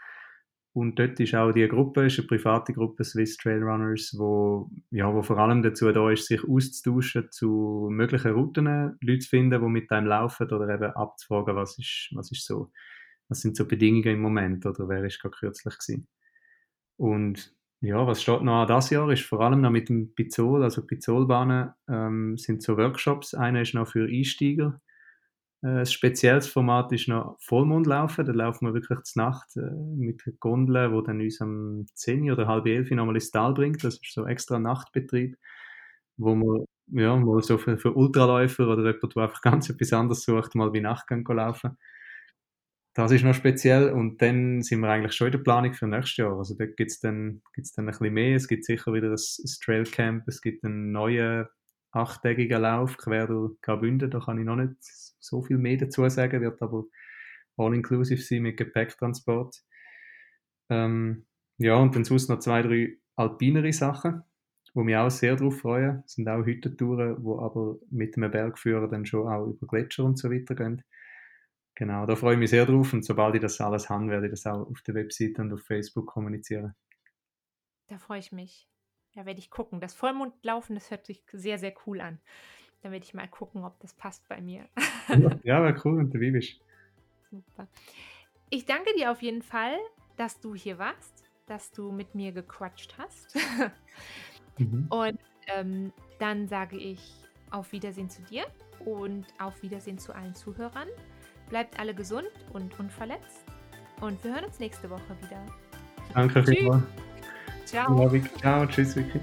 Und dort ist auch die Gruppe, ist eine private Gruppe Swiss Trail Runners, wo, ja, wo vor allem dazu da ist, sich auszutauschen zu möglichen Routen, Leute zu finden, die mit einem laufen oder eben abzufragen, was ist, was ist so, was sind so Bedingungen im Moment oder wer ist gerade kürzlich gewesen. Und Ja, was steht noch an das Jahr ist vor allem noch mit dem Pizol, also Pizolbahnen ähm, sind so Workshops. Einer ist noch für Einsteiger. Äh, ein spezielles Format ist noch Vollmondlaufen. Da laufen wir wirklich zur Nacht äh, mit einer Gondel, wo dann uns am 10 oder halb 11 nochmal ins Tal bringt. Das ist so extra Nachtbetrieb, wo man ja, mal so für, für Ultraläufer oder jemand, der einfach ganz etwas anderes sucht, mal bei Nacht laufen das ist noch speziell und dann sind wir eigentlich schon in der Planung für nächstes Jahr. Also da gibt es dann, gibt's dann ein bisschen mehr. Es gibt sicher wieder ein, ein Trailcamp, es gibt einen neuen achttägigen Lauf quer durch Graubünden. Da kann ich noch nicht so viel mehr dazu sagen, wird aber all-inclusive sein mit Gepäcktransport. Ähm, ja, und dann sonst noch zwei, drei alpinere Sachen, wo mich auch sehr darauf freuen. Das sind auch Hüttentouren, die aber mit einem Bergführer dann schon auch über Gletscher und so weiter gehen. Genau, da freue ich mich sehr drauf und sobald ich das alles habe, werde ich das auch auf der Webseite und auf Facebook kommunizieren. Da freue ich mich. Da werde ich gucken. Das Vollmondlaufen, das hört sich sehr, sehr cool an. Da werde ich mal gucken, ob das passt bei mir. ja, wäre cool, wenn du wie bist. Super. Ich danke dir auf jeden Fall, dass du hier warst, dass du mit mir gequatscht hast. mhm. Und ähm, dann sage ich auf Wiedersehen zu dir und auf Wiedersehen zu allen Zuhörern. Bleibt alle gesund und unverletzt. Und wir hören uns nächste Woche wieder. Danke vielmals. Ciao. Ciao, tschüss, Vicky.